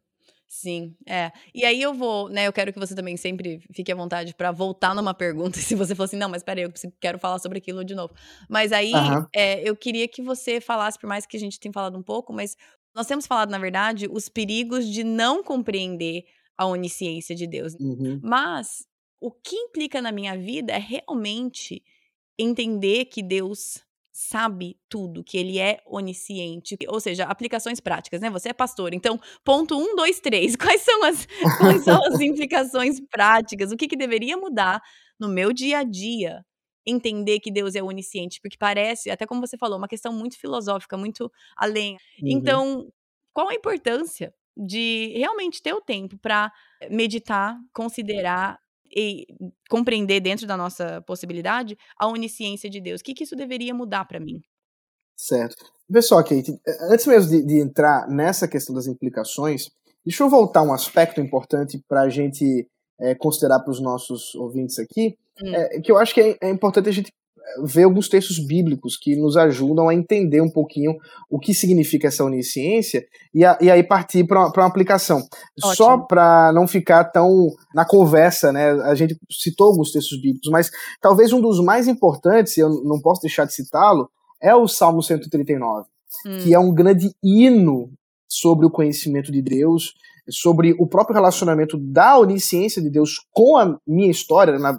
Sim, é. E aí eu vou, né? Eu quero que você também sempre fique à vontade para voltar numa pergunta. Se você fosse, assim, não, mas peraí, eu quero falar sobre aquilo de novo. Mas aí uhum. é, eu queria que você falasse, por mais que a gente tenha falado um pouco, mas nós temos falado, na verdade, os perigos de não compreender a onisciência de Deus. Uhum. Mas o que implica na minha vida é realmente entender que Deus sabe tudo, que ele é onisciente. Ou seja, aplicações práticas, né? Você é pastor. Então, ponto um, dois, três. Quais são as, quais são as implicações práticas? O que, que deveria mudar no meu dia a dia? Entender que Deus é onisciente, porque parece, até como você falou, uma questão muito filosófica, muito além. Uhum. Então, qual a importância de realmente ter o tempo para meditar, considerar e compreender dentro da nossa possibilidade a onisciência de Deus. O que, que isso deveria mudar para mim? Certo. Pessoal, Kate, antes mesmo de, de, entrar nessa questão das implicações, deixa eu voltar um aspecto importante para a gente é, considerar para os nossos ouvintes aqui, hum. é, que eu acho que é, é importante a gente ver alguns textos bíblicos que nos ajudam a entender um pouquinho o que significa essa onisciência e, a, e aí partir para uma, uma, aplicação. Ótimo. Só para não ficar tão na conversa, né? A gente citou alguns textos bíblicos, mas talvez um dos mais importantes, eu não posso deixar de citá-lo, é o Salmo 139, hum. que é um grande hino sobre o conhecimento de Deus, sobre o próprio relacionamento da onisciência de Deus com a minha história, na,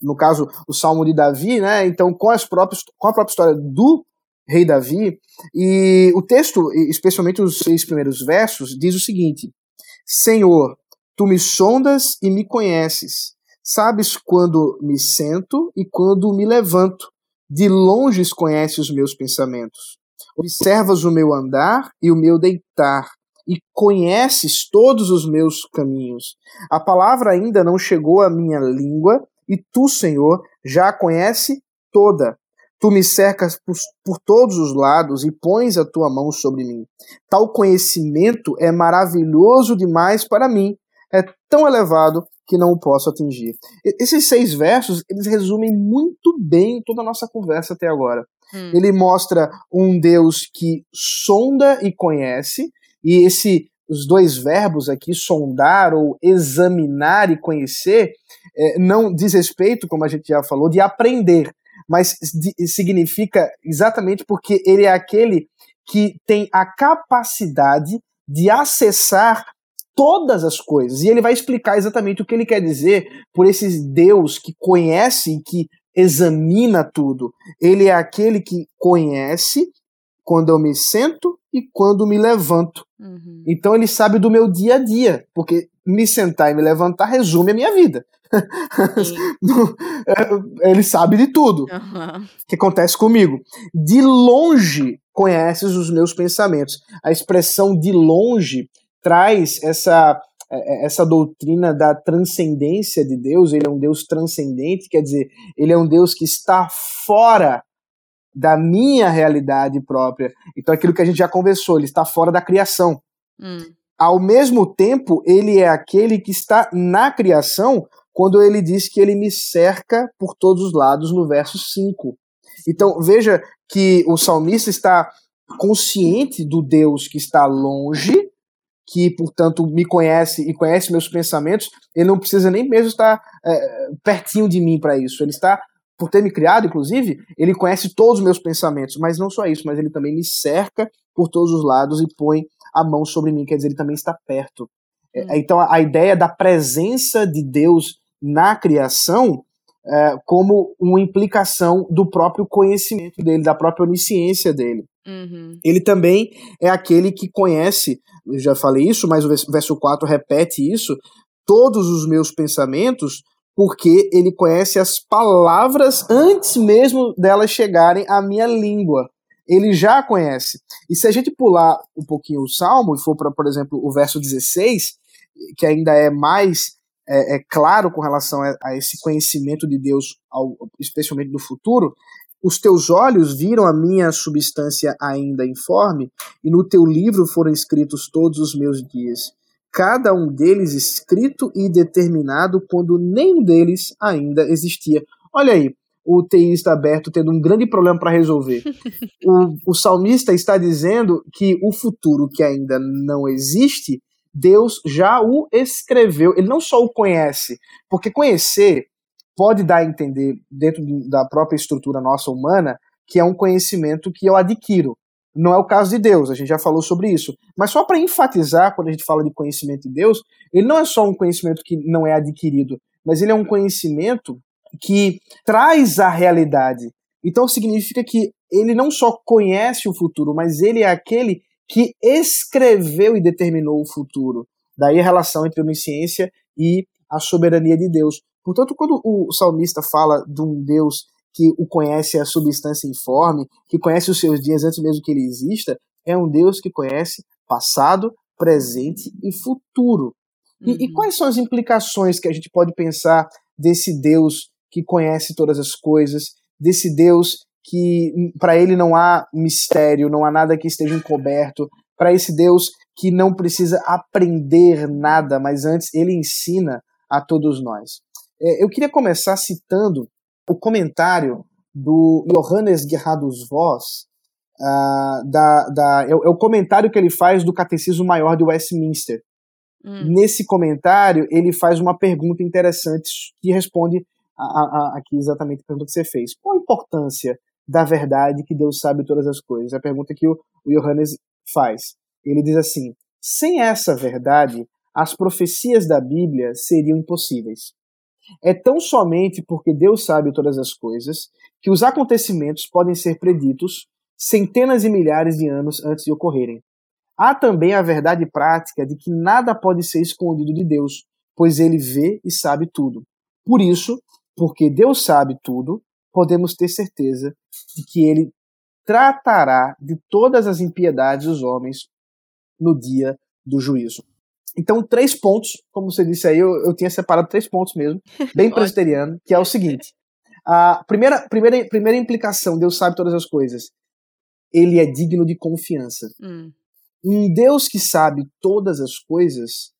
no caso, o Salmo de Davi, né? Então, com, as próprias, com a própria história do rei Davi, e o texto, especialmente os seis primeiros versos, diz o seguinte: Senhor, tu me sondas e me conheces, sabes quando me sento e quando me levanto, de longe conheces os meus pensamentos. Observas o meu andar e o meu deitar, e conheces todos os meus caminhos. A palavra ainda não chegou à minha língua, e tu, Senhor, já a conhece toda. Tu me cercas por, por, todos os lados e pões a tua mão sobre mim. Tal conhecimento é maravilhoso demais para mim, é tão elevado que não o posso atingir. Esses seis versos, eles resumem muito bem toda a nossa conversa até agora. Hum. Ele mostra um Deus que sonda e conhece, e esse os dois verbos aqui, sondar ou examinar e conhecer, é, não diz respeito, como a gente já falou, de aprender, mas de, significa exatamente porque ele é aquele que tem a capacidade de acessar todas as coisas. E ele vai explicar exatamente o que ele quer dizer por esse Deus que conhece e que examina tudo. Ele é aquele que conhece quando eu me sento e quando me levanto. Uhum. Então ele sabe do meu dia a dia, porque me sentar e me levantar resume a minha vida. ele sabe de tudo uhum. que acontece comigo. De longe conheces os meus pensamentos. A expressão de longe traz essa é, é, essa doutrina da transcendência de Deus, ele é um Deus transcendente, quer dizer, ele é um Deus que está fora da minha realidade própria. Então, aquilo que a gente já conversou, ele está fora da criação. Hum. Ao mesmo tempo, ele é aquele que está na criação quando ele diz que ele me cerca por todos os lados no verso 5. Então, veja que o salmista está consciente do Deus que está longe, que, portanto, me conhece e conhece meus pensamentos, ele não precisa nem mesmo estar é, pertinho de mim para isso. Ele está, por ter me criado, inclusive, ele conhece todos os meus pensamentos, mas não só isso, mas ele também me cerca por todos os lados e põe a mão sobre mim, quer dizer, ele também está perto. É, hum. Então, a, a, ideia da presença de Deus na criação é, como uma implicação do próprio conhecimento dele, da própria onisciência dele. Uhum. Ele também é aquele que conhece, eu já falei isso, mas o verso 4 repete isso, todos os meus pensamentos, porque ele conhece as palavras antes mesmo delas chegarem à minha língua. Ele já conhece. E se a gente pular um pouquinho o salmo e for para, por exemplo, o verso 16, que ainda é mais é, é claro com relação a, a, esse conhecimento de Deus, ao, especialmente do futuro, os teus olhos viram a minha substância ainda informe, e no teu livro foram escritos todos os meus dias, cada um deles escrito e determinado quando nenhum deles ainda existia. Olha aí, o teísta aberto tendo um grande problema para resolver. o, o salmista está dizendo que o futuro que ainda não existe, Deus já o escreveu. Ele não só o conhece, porque conhecer pode dar a entender, dentro da própria estrutura nossa humana, que é um conhecimento que eu adquiro. Não é o caso de Deus, a gente já falou sobre isso. Mas só para enfatizar, quando a gente fala de conhecimento de Deus, ele não é só um conhecimento que não é adquirido, mas ele é um conhecimento que traz a realidade. Então significa que ele não só conhece o futuro, mas ele é aquele que escreveu e determinou o futuro. Daí a relação entre a onisciência e a soberania de Deus. Portanto, quando o salmista fala de um Deus que o conhece a substância informe, que conhece os seus dias antes mesmo que ele exista, é um Deus que conhece passado, presente e futuro. E, uhum. e quais são as implicações que a gente pode pensar desse Deus que conhece todas as coisas, desse Deus que para ele não há mistério, não há nada que esteja encoberto, para esse Deus que não precisa aprender nada, mas antes ele ensina a todos nós. É, eu queria começar citando o comentário do Johannes Gerhardus Voss, uh, da, da, é, é, o comentário que ele faz do Catecismo Maior de Westminster. Hum. Nesse comentário, ele faz uma pergunta interessante que responde a, a, aqui exatamente a pergunta que você fez. Qual a importância da verdade que Deus sabe todas as coisas? É a pergunta que o, o Johannes faz. Ele diz assim: sem essa verdade, as profecias da Bíblia seriam impossíveis. É tão somente porque Deus sabe todas as coisas que os acontecimentos podem ser preditos centenas e milhares de anos antes de ocorrerem. Há também a verdade prática de que nada pode ser escondido de Deus, pois ele vê e sabe tudo. Por isso, porque Deus sabe tudo, podemos ter certeza de que ele tratará de todas as impiedades dos homens no dia do juízo. Então, três pontos, como você disse aí, eu, eu tinha separado três pontos mesmo, bem presbiteriano, que é o seguinte. A primeira, primeira, primeira implicação, Deus sabe todas as coisas. Ele é digno de confiança. Hum. Um Deus que sabe todas as coisas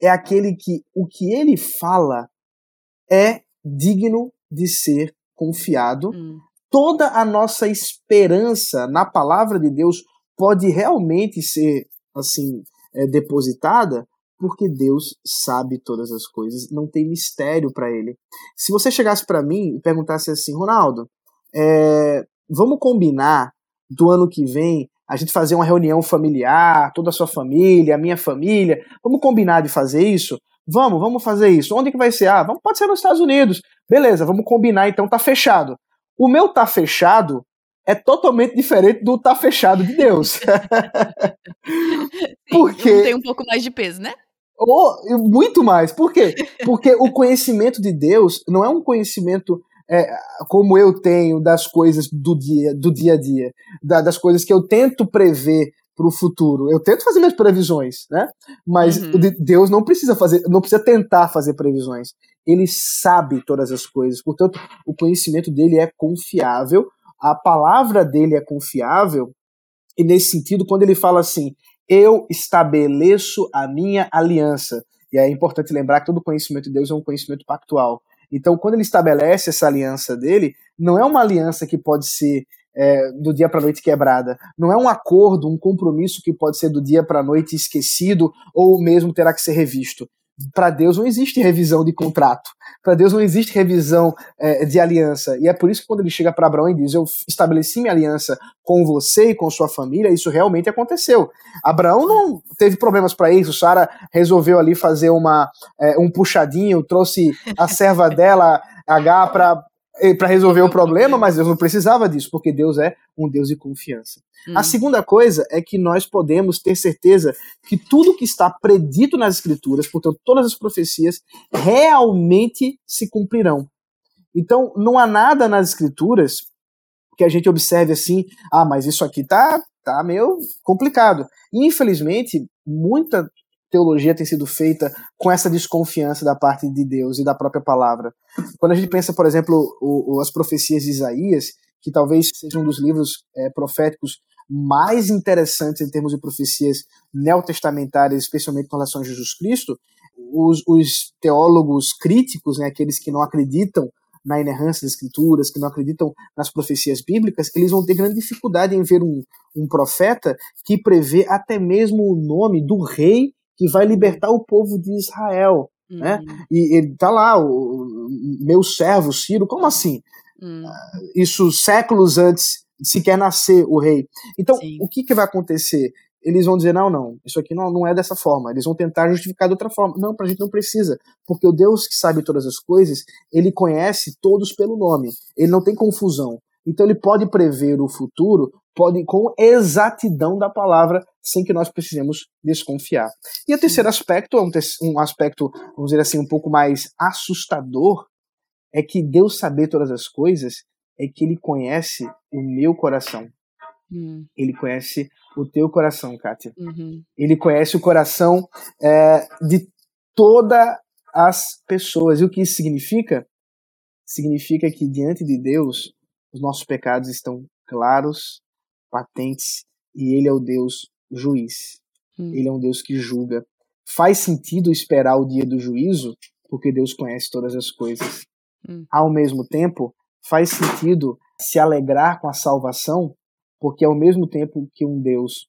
é aquele que o que ele fala é digno de ser confiado. Hum. Toda a nossa esperança na palavra de Deus pode realmente ser assim é, depositada porque Deus sabe todas as coisas, não tem mistério para ele. Se você chegasse para mim e perguntasse assim, Ronaldo, é, vamos combinar do ano que vem a gente fazer uma reunião familiar, toda a sua família, a minha família, vamos combinar de fazer isso? Vamos, vamos fazer isso. Onde que vai ser? Ah, vamos, pode ser nos Estados Unidos. Beleza, vamos combinar, então tá fechado. O meu tá fechado é totalmente diferente do tá fechado de Deus. Porque tem um pouco mais de peso, né? Ou muito mais. Por quê? Porque o conhecimento de Deus não é um conhecimento é, como eu tenho das coisas do dia, do dia a dia, da, das coisas que eu tento prever para o futuro. Eu tento fazer minhas previsões, né? Mas uhum. Deus não precisa fazer, não precisa tentar fazer previsões. Ele sabe todas as coisas. Portanto, o conhecimento dele é confiável, a palavra dele é confiável. E nesse sentido, quando ele fala assim, eu estabeleço a minha aliança. E é importante lembrar que todo conhecimento de Deus é um conhecimento pactual. Então, quando ele estabelece essa aliança dele, não é uma aliança que pode ser é, do dia para noite quebrada. Não é um acordo, um compromisso que pode ser do dia para noite esquecido ou mesmo terá que ser revisto. Para Deus não existe revisão de contrato. Para Deus não existe revisão é, de aliança. E é por isso que quando ele chega para Abraão e diz: Eu estabeleci minha aliança com você e com sua família, isso realmente aconteceu. Abraão não teve problemas para isso. Sara resolveu ali fazer uma, é, um puxadinho, trouxe a serva dela, H, para para resolver o problema, mas Deus não precisava disso, porque Deus é um Deus de confiança. Hum. A segunda coisa é que nós podemos ter certeza que tudo que está predito nas Escrituras, portanto, todas as profecias, realmente se cumprirão. Então, não há nada nas Escrituras que a gente observe assim, ah, mas isso aqui tá, tá meio complicado. infelizmente, muita teologia tem sido feita com essa desconfiança da parte de Deus e da própria palavra. Quando a gente pensa, por exemplo, o, o, as profecias de Isaías, que talvez seja um dos livros é, proféticos mais interessantes em termos de profecias neotestamentárias, especialmente com relação a Jesus Cristo, os, os teólogos críticos, né, aqueles que não acreditam na inerrância das escrituras, que não acreditam nas profecias bíblicas, eles vão ter grande dificuldade em ver um, um profeta que prevê até mesmo o nome do rei que vai libertar o povo de Israel. Uhum. Né? E ele tá lá, o, meu servo Ciro, como assim? Uhum. Isso séculos antes de sequer nascer o rei. Então, Sim. o que, que vai acontecer? Eles vão dizer, não, não, isso aqui não, não é dessa forma. Eles vão tentar justificar de outra forma. Não, pra gente não precisa. Porque o Deus que sabe todas as coisas, ele conhece todos pelo nome. Ele não tem confusão. Então ele pode prever o futuro pode com exatidão da palavra, sem que nós precisemos desconfiar. E o terceiro aspecto, um, um aspecto, vamos dizer assim, um pouco mais assustador, é que Deus saber todas as coisas é que Ele conhece o meu coração. Hum. Ele conhece o teu coração, Kátia. Uhum. Ele conhece o coração é, de todas as pessoas. E o que isso significa? Significa que diante de Deus, os nossos pecados estão claros patentes e ele é o Deus juiz. Hum. Ele é um Deus que julga. Faz sentido esperar o dia do juízo, porque Deus conhece todas as coisas. Hum. Ao mesmo tempo, faz sentido se alegrar com a salvação, porque ao mesmo tempo que um Deus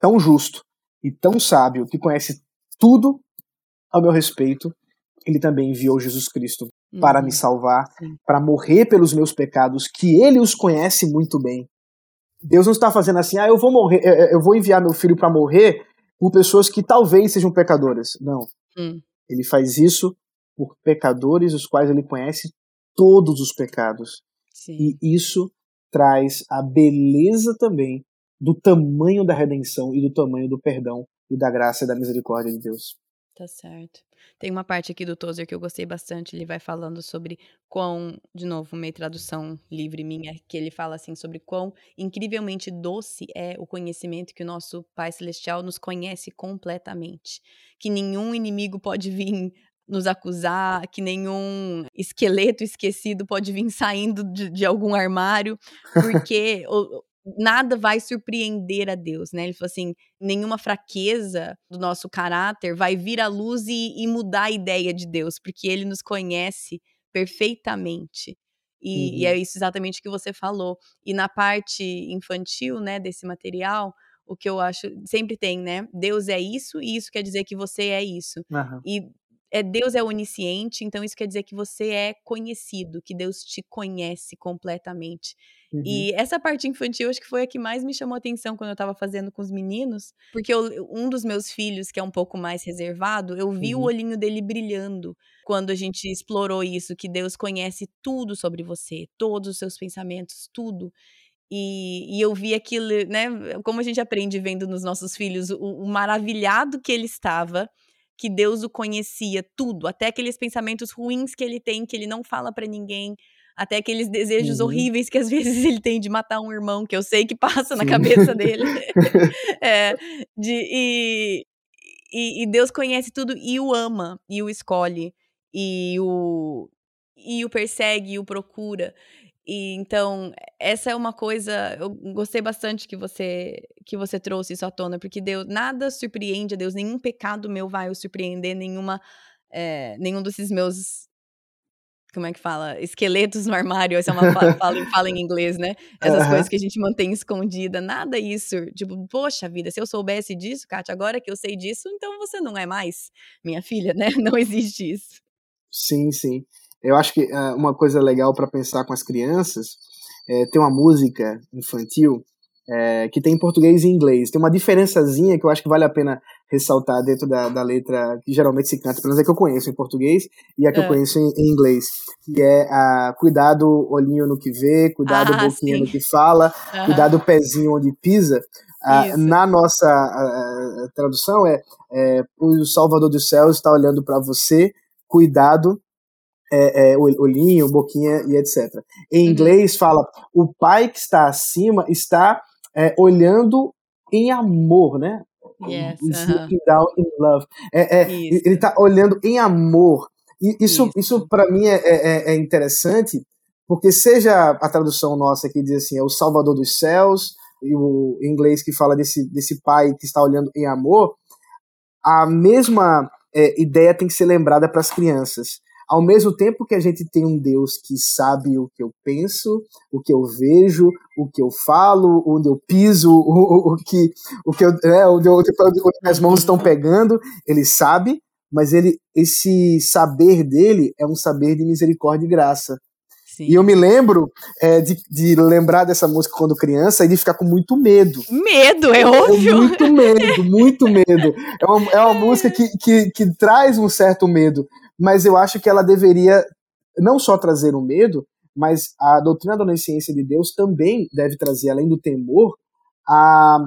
tão justo e tão sábio, que conhece tudo ao meu respeito, ele também enviou Jesus Cristo para me uhum. salvar, para morrer pelos meus pecados, que ele os conhece muito bem. Deus não está fazendo assim, ah, eu vou morrer, eu vou enviar meu filho para morrer por pessoas que talvez sejam pecadoras. Não. Hum. Ele faz isso por pecadores, os quais ele conhece todos os pecados. Sim. E isso traz a beleza também do tamanho da redenção e do tamanho do perdão e da graça e da misericórdia de Deus. Tá certo. Tem uma parte aqui do Tozer que eu gostei bastante. Ele vai falando sobre quão, de novo, meio tradução livre minha, que ele fala assim sobre quão incrivelmente doce é o conhecimento que o nosso Pai Celestial nos conhece completamente. Que nenhum inimigo pode vir nos acusar, que nenhum esqueleto esquecido pode vir saindo de, de algum armário, porque o, nada vai surpreender a Deus, né? Ele falou assim: nenhuma fraqueza do nosso caráter vai vir à luz e, e mudar a ideia de Deus, porque ele nos conhece perfeitamente. E, uhum. e, é isso exatamente que você falou. E na parte infantil, né, desse material, o que eu acho sempre tem, né? Deus é isso e isso quer dizer que você é isso. Uhum. E é, Deus é onisciente, então isso quer dizer que você é conhecido, que Deus te conhece completamente. Uhum. E essa parte infantil acho que foi a que mais me chamou a atenção quando eu estava fazendo com os meninos, porque eu, um dos meus filhos, que é um pouco mais reservado, eu vi uhum. o olhinho dele brilhando quando a gente explorou isso, que Deus conhece tudo sobre você, todos os seus pensamentos, tudo. E, e, eu vi aquilo, né? Como a gente aprende vendo nos nossos filhos, o, o maravilhado que ele estava que Deus o conhecia, tudo, até aqueles pensamentos ruins que ele tem, que ele não fala para ninguém, até aqueles desejos uhum. horríveis que às vezes ele tem de matar um irmão, que eu sei que passa Sim. na cabeça dele. é, de, e, e, e, Deus conhece tudo e o ama, e o escolhe, e o, e o persegue, e o procura. E então, essa é uma coisa, eu gostei bastante que você que você trouxe isso à tona, porque Deus nada surpreende a Deus, nenhum pecado meu vai o surpreender, nenhuma é, nenhum desses meus como é que fala? Esqueletos no armário, essa é uma fala, fala, fala em inglês, né? Essas coisas que a gente mantém escondida, nada isso. Tipo, poxa vida, se eu soubesse disso, Kátia, agora que eu sei disso, então você não é mais minha filha, né? Não existe isso. Sim, sim. Eu acho que uh, uma coisa legal para pensar com as crianças é ter uma música infantil é, que tem em português e inglês. Tem uma diferençazinha que eu acho que vale a pena ressaltar dentro da, da letra que geralmente se canta, pelo menos é que eu conheço em português e a que é. eu conheço em, em, inglês, que é a cuidado olhinho no que vê, cuidado ah, boquinha sim. no que fala, cuidado pezinho onde pisa. Ah, na nossa a, a tradução é, é o Salvador dos Céus está olhando para você, cuidado é, é, olhinho, boquinha e etc. Em uhum. inglês fala o pai que está acima está é, olhando em amor, né? Yes, uh -huh. down in love. É, é ele está olhando em amor. E isso, isso. isso para mim é, é, é, interessante, porque seja a tradução nossa que diz assim, é o Salvador dos céus, e o inglês que fala desse, desse pai que está olhando em amor, a mesma ideia tem que ser lembrada para as crianças ao mesmo tempo que a gente tem um Deus que sabe o que eu penso, o que eu vejo, o que eu falo, onde eu piso, o, o, o que, o que eu, é, onde, eu, onde minhas mãos estão pegando, ele sabe, mas ele, esse saber dele é um saber de misericórdia e graça. Sim. E eu me lembro é, de, de, lembrar dessa música quando criança e de ficar com muito medo. Medo, é óbvio. É muito medo, muito medo. É uma, é uma música que, que, que traz um certo medo mas eu acho que ela deveria não só trazer o medo, mas a doutrina da onisciência de Deus também deve trazer, além do temor, a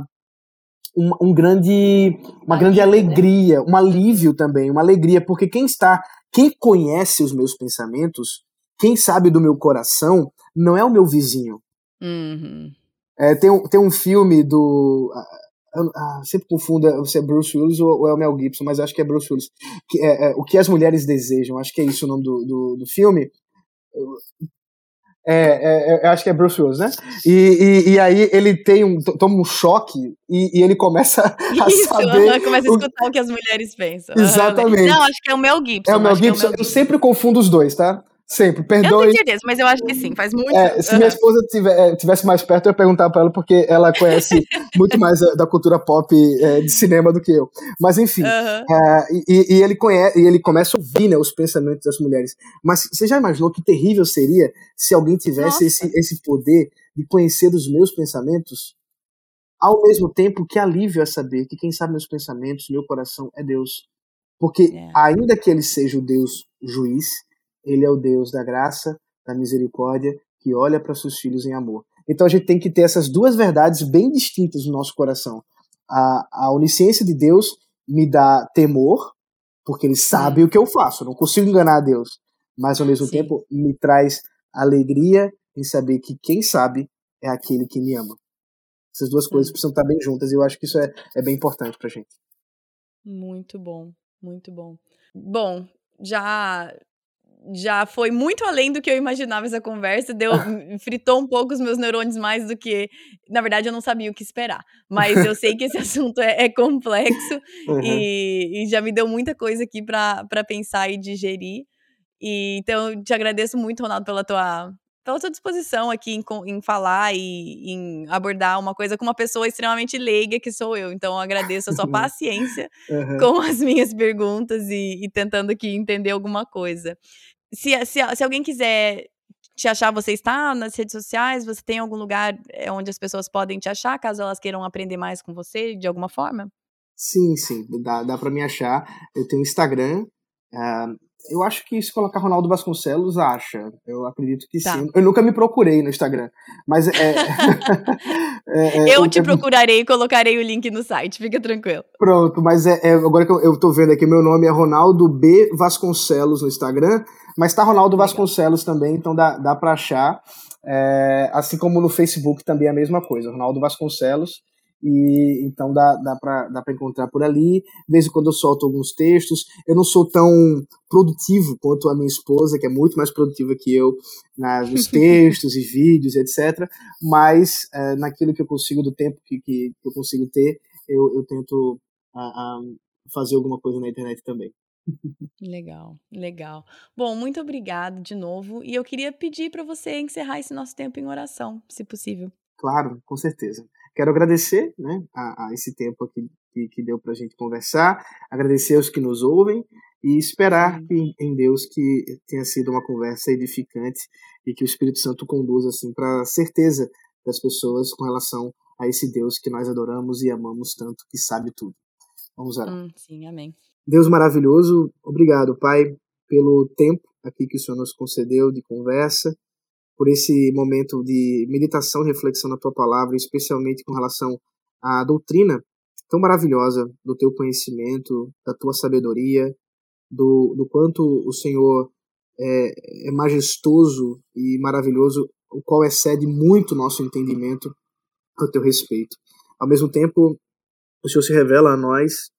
um, um grande, uma grande né? alegria, um alívio também, uma alegria, porque quem está, quem conhece os meus pensamentos, quem sabe do meu coração, não é o meu vizinho. Uhum. É, tem, tem um filme do ah, sempre confundo se é Bruce Willis ou, é o Mel Gibson, mas acho que é Bruce Willis. Que é, é, o que as mulheres desejam, acho que é isso o nome do, do, do filme. É, é, é, acho que é Bruce Willis, né? E, e, e, aí ele tem um, toma um choque e, e ele começa a Isso, saber... começa a escutar o... o que as mulheres pensam. Exatamente. Não, acho que é o Mel Gibson. É o Mel Gibson, é o Mel Gibson. eu sempre confundo os dois, tá? Sempre, perdoe. Eu tenho certeza, mas eu acho que sim, faz muito. É, se uhum. minha esposa tiver, é, tivesse mais perto, eu ia perguntar para ela, porque ela conhece muito mais da cultura pop é, de cinema do que eu. Mas enfim, uhum. e, e, ele conhece, e ele começa a ouvir né, os pensamentos das mulheres. Mas você já imaginou que terrível seria se alguém tivesse esse, esse poder de conhecer os meus pensamentos? Ao mesmo tempo, que alívio é saber que quem sabe meus pensamentos, meu coração, é Deus. Porque, é. ainda que ele seja o Deus juiz, ele é o Deus da graça, da misericórdia, que olha para seus filhos em amor. Então a gente tem que ter essas duas verdades bem distintas no nosso coração. A, a onisciência de Deus me dá temor, porque ele sabe Sim. o que eu faço, eu não consigo enganar a Deus. Mas ao mesmo Sim. tempo me traz alegria em saber que quem sabe é aquele que me ama. Essas duas coisas precisam estar bem juntas e eu acho que isso é, é bem importante pra gente. Muito bom, muito bom. Bom, já já foi muito além do que eu imaginava essa conversa, deu fritou um pouco os meus neurônios mais do que, na verdade, eu não sabia o que esperar. Mas eu sei que esse assunto é, é complexo uhum. e, e, já me deu muita coisa aqui para pensar e digerir. E então eu te agradeço muito, Ronaldo, pela tua pela sua disposição aqui em, em falar e em abordar uma coisa com uma pessoa extremamente leiga que sou eu. Então, eu agradeço a sua paciência uhum. com as minhas perguntas e, e, tentando aqui entender alguma coisa se, se, se alguém quiser te achar, você está nas redes sociais? Você tem algum lugar eh, onde as pessoas podem te achar, caso elas queiram aprender mais com você de alguma forma? Sim, sim, dá, dá para me achar. Eu tenho Instagram, Uh, eu acho que se colocar Ronaldo Vasconcelos, acha. Eu acredito que tá. sim. Eu nunca me procurei no Instagram. Mas é. é, é eu te procurarei e colocarei o link no site, fica tranquilo. Pronto, mas é, é agora que eu, eu tô vendo aqui, meu nome é Ronaldo B. Vasconcelos no Instagram, mas tá Ronaldo. Vasconcelos também, então dá, dá pra achar. É, assim como no Facebook também é a mesma coisa, Ronaldo Vasconcelos e então dá, dá para dá encontrar por ali. De vez em quando eu solto alguns textos. Eu não sou tão produtivo quanto a minha esposa, que é muito mais produtiva que eu nos textos e vídeos, etc. Mas é, naquilo que eu consigo, do tempo que, que, eu consigo ter, eu, eu tento fazer alguma coisa na internet também. Legal, legal. Bom, muito obrigado de novo. E eu queria pedir para você encerrar esse nosso tempo em oração, se possível. Claro, com certeza. Quero agradecer né, a, a esse tempo aqui que, que deu para a gente conversar, agradecer aos que nos ouvem e esperar que, em Deus que tenha sido uma conversa edificante e que o Espírito Santo conduza assim para a certeza das pessoas com relação a esse Deus que nós adoramos e amamos tanto, que sabe tudo. Vamos orar. Hum, sim, amém. Deus maravilhoso, obrigado, Pai, pelo tempo aqui que o Senhor nos concedeu de conversa por esse momento de meditação e reflexão na tua palavra, especialmente com relação à doutrina tão maravilhosa do teu conhecimento, da tua sabedoria, do, do quanto o Senhor é, é majestoso e maravilhoso, o qual excede muito nosso entendimento a teu respeito. Ao mesmo tempo, o Senhor se revela a nós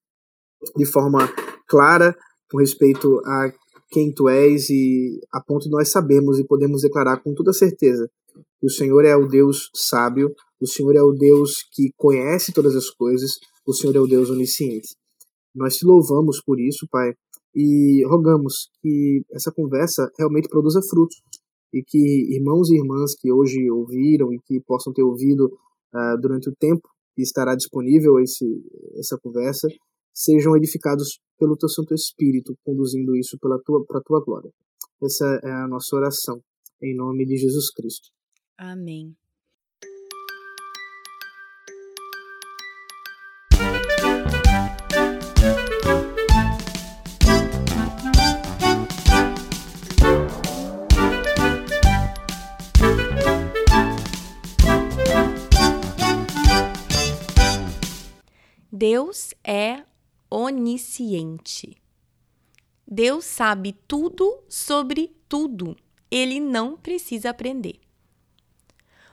de forma clara com respeito a quem tu és e a ponto nós sabermos e podemos declarar com toda certeza que o Senhor é o Deus sábio, o Senhor é o Deus que conhece todas as coisas, o Senhor é o Deus onisciente. Nós te louvamos por isso, Pai, e rogamos que essa conversa realmente produza frutos e que irmãos e irmãs que hoje ouviram e que possam ter ouvido uh, durante o tempo que estará disponível esse, essa conversa sejam edificados pelo teu Santo Espírito, conduzindo isso para tua, a tua glória. Essa é a nossa oração, em nome de Jesus Cristo. Amém. Deus é onisciente. Deus sabe tudo sobre tudo. Ele não precisa aprender.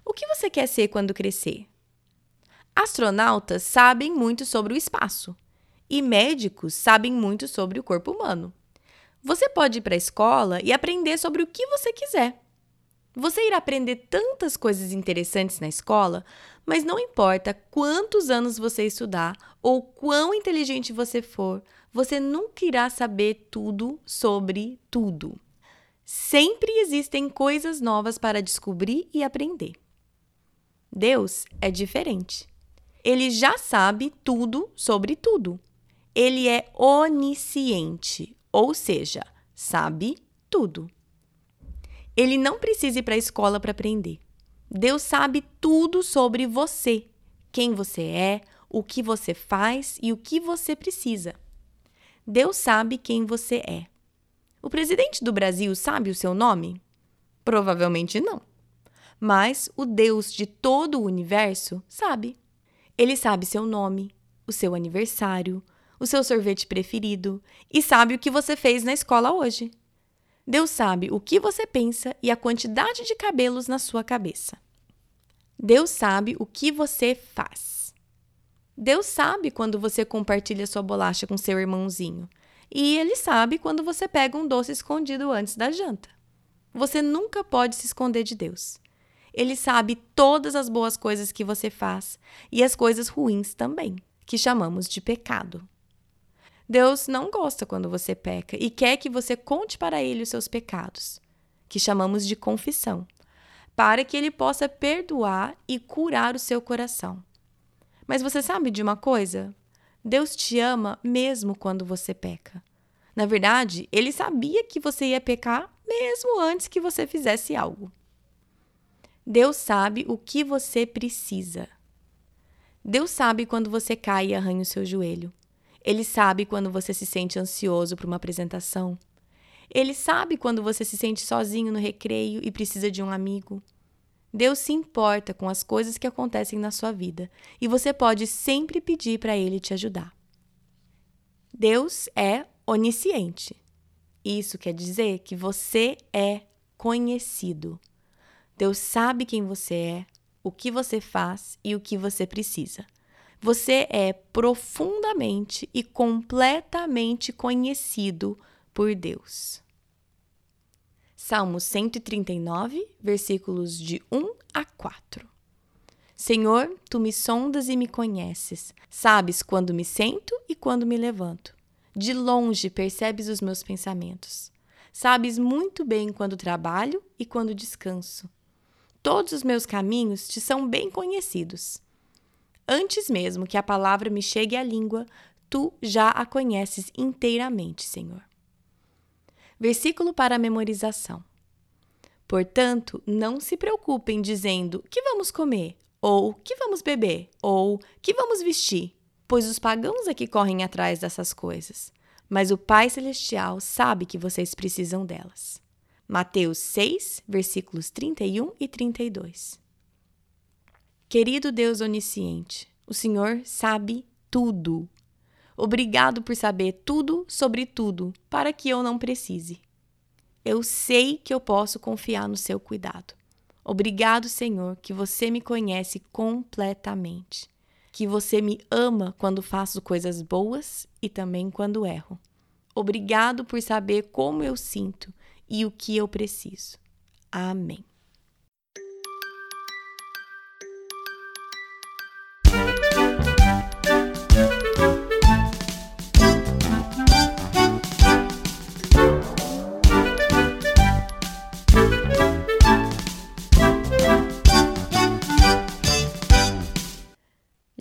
O que você quer ser quando crescer? Astronautas sabem muito sobre o espaço e médicos sabem muito sobre o corpo humano. Você pode ir para a escola e aprender sobre o que você quiser. Você irá aprender tantas coisas interessantes na escola, mas não importa quantos anos você estudar ou quão inteligente você for, você nunca irá saber tudo sobre tudo. Sempre existem coisas novas para descobrir e aprender. Deus é diferente. Ele já sabe tudo sobre tudo. Ele é onisciente, ou seja, sabe tudo. Ele não precisa ir para a escola para aprender. Deus sabe tudo sobre você, quem você é, o que você faz e o que você precisa. Deus sabe quem você é. O presidente do Brasil sabe o seu nome? Provavelmente não. Mas o Deus de todo o universo sabe. Ele sabe seu nome, o seu aniversário, o seu sorvete preferido e sabe o que você fez na escola hoje. Deus sabe o que você pensa e a quantidade de cabelos na sua cabeça. Deus sabe o que você faz. Deus sabe quando você compartilha sua bolacha com seu irmãozinho. E ele sabe quando você pega um doce escondido antes da janta. Você nunca pode se esconder de Deus. Ele sabe todas as boas coisas que você faz e as coisas ruins também, que chamamos de pecado. Deus não gosta quando você peca e quer que você conte para ele os seus pecados, que chamamos de confissão, para que ele possa perdoar e curar o seu coração. Mas você sabe de uma coisa? Deus te ama mesmo quando você peca. Na verdade, ele sabia que você ia pecar mesmo antes que você fizesse algo. Deus sabe o que você precisa. Deus sabe quando você cai e arranha o seu joelho. Ele sabe quando você se sente ansioso para uma apresentação. Ele sabe quando você se sente sozinho no recreio e precisa de um amigo. Deus se importa com as coisas que acontecem na sua vida e você pode sempre pedir para Ele te ajudar. Deus é onisciente. Isso quer dizer que você é conhecido. Deus sabe quem você é, o que você faz e o que você precisa. Você é profundamente e completamente conhecido por Deus. Salmo 139, versículos de 1 a 4. Senhor, tu me sondas e me conheces. Sabes quando me sento e quando me levanto. De longe percebes os meus pensamentos. Sabes muito bem quando trabalho e quando descanso. Todos os meus caminhos te são bem conhecidos. Antes mesmo que a palavra me chegue à língua, tu já a conheces inteiramente, Senhor. Versículo para memorização. Portanto, não se preocupem dizendo: que vamos comer? Ou que vamos beber? Ou que vamos vestir? Pois os pagãos é que correm atrás dessas coisas. Mas o Pai Celestial sabe que vocês precisam delas. Mateus 6, versículos 31 e 32. Querido Deus onisciente, o Senhor sabe tudo. Obrigado por saber tudo sobre tudo, para que eu não precise. Eu sei que eu posso confiar no seu cuidado. Obrigado, Senhor, que você me conhece completamente. Que você me ama quando faço coisas boas e também quando erro. Obrigado por saber como eu sinto e o que eu preciso. Amém.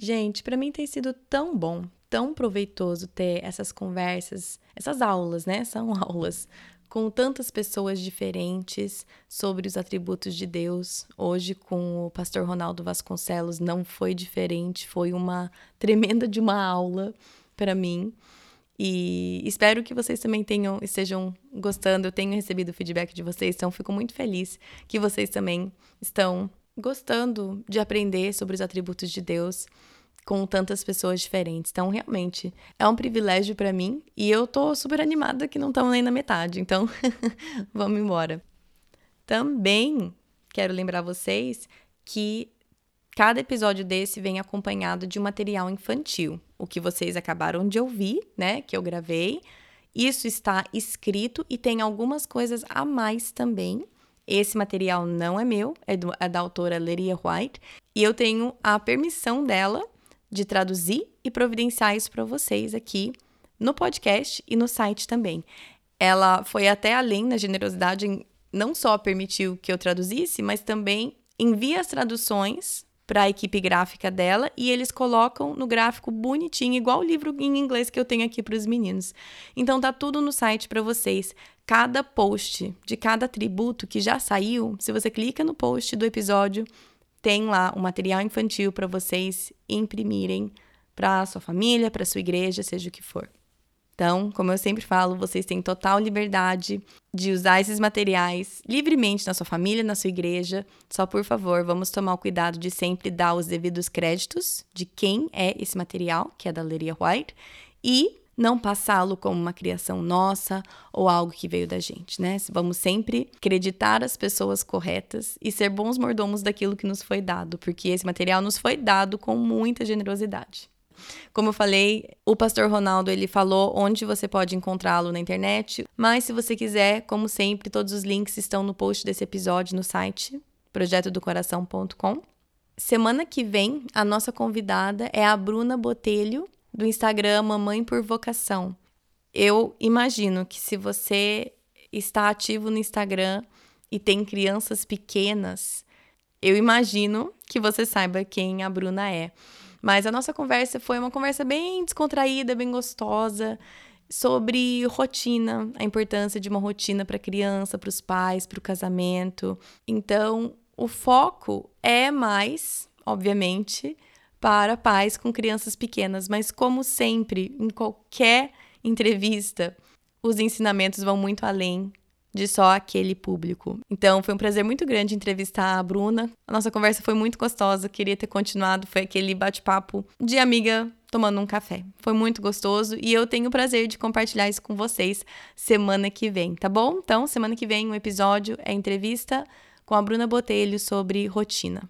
Gente, para mim tem sido tão bom, tão proveitoso ter essas conversas, essas aulas, né? São aulas com tantas pessoas diferentes sobre os atributos de Deus. Hoje, com o pastor Ronaldo Vasconcelos, não foi diferente, foi uma tremenda de uma aula para mim. E espero que vocês também tenham, estejam gostando. Eu tenho recebido feedback de vocês, então fico muito feliz que vocês também estão gostando de aprender sobre os atributos de Deus com tantas pessoas diferentes. Então, realmente, é um privilégio para mim e eu tô super animada que não estamos nem na metade. Então, vamos embora. Também quero lembrar vocês que cada episódio desse vem acompanhado de um material infantil, o que vocês acabaram de ouvir, né, que eu gravei. Isso está escrito e tem algumas coisas a mais também. Esse material não é meu, é, do, é da autora Leria White, e eu tenho a permissão dela de traduzir e providenciar isso para vocês aqui no podcast e no site também. Ela foi até além na generosidade, não só permitiu que eu traduzisse, mas também envia as traduções para a equipe gráfica dela e eles colocam no gráfico bonitinho, igual o livro em inglês que eu tenho aqui para os meninos. Então tá tudo no site para vocês. Cada post de cada tributo que já saiu, se você clica no post do episódio, tem lá o um material infantil para vocês imprimirem para sua família, para sua igreja, seja o que for. Então, como eu sempre falo, vocês têm total liberdade de usar esses materiais livremente na sua família, na sua igreja. Só por favor, vamos tomar o cuidado de sempre dar os devidos créditos de quem é esse material, que é da Leria White, e não passá-lo como uma criação nossa ou algo que veio da gente, né? Vamos sempre acreditar as pessoas corretas e ser bons mordomos daquilo que nos foi dado, porque esse material nos foi dado com muita generosidade. Como eu falei, o pastor Ronaldo ele falou onde você pode encontrá-lo na internet, mas se você quiser, como sempre, todos os links estão no post desse episódio no site projetodocoração.com. Semana que vem, a nossa convidada é a Bruna Botelho, do Instagram Mamãe por Vocação. Eu imagino que se você está ativo no Instagram e tem crianças pequenas, eu imagino que você saiba quem a Bruna é. Mas a nossa conversa foi uma conversa bem descontraída, bem gostosa, sobre rotina, a importância de uma rotina para a criança, para os pais, para o casamento. Então, o foco é mais, obviamente, para pais com crianças pequenas, mas como sempre, em qualquer entrevista, os ensinamentos vão muito além de só aquele público. Então, foi um prazer muito grande entrevistar a Bruna. A nossa conversa foi muito gostosa, queria ter continuado, foi aquele bate-papo de amiga tomando um café. Foi muito gostoso e eu tenho o prazer de compartilhar isso com vocês semana que vem, tá bom? Então, semana que vem um episódio é entrevista com a Bruna Botelho sobre rotina.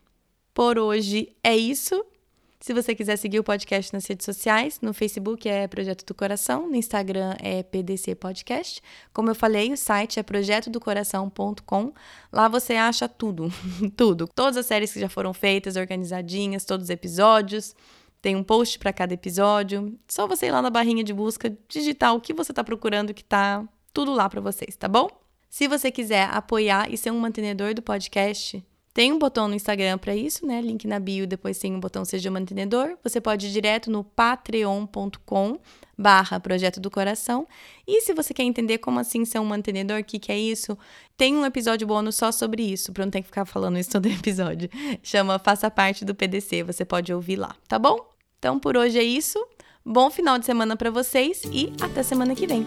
Por hoje é isso. Se você quiser seguir o podcast nas redes sociais, no Facebook é Projeto do Coração, no Instagram é PDC Podcast. Como eu falei, o site é projetodocoração.com. Lá você acha tudo, tudo. Todas as séries que já foram feitas, organizadinhas, todos os episódios. Tem um post para cada episódio. Só você ir lá na barrinha de busca, digitar o que você está procurando, que tá tudo lá para vocês, tá bom? Se você quiser apoiar e ser um mantenedor do podcast, tem um botão no Instagram para isso, né? Link na bio, depois tem um botão Seja Mantenedor. Você pode ir direto no patreon.com barra Projeto do Coração. E se você quer entender como assim ser um mantenedor, o que, que é isso, tem um episódio bônus só sobre isso, para não ter que ficar falando isso todo episódio. Chama Faça Parte do PDC, você pode ouvir lá, tá bom? Então por hoje é isso. Bom final de semana para vocês e até semana que vem.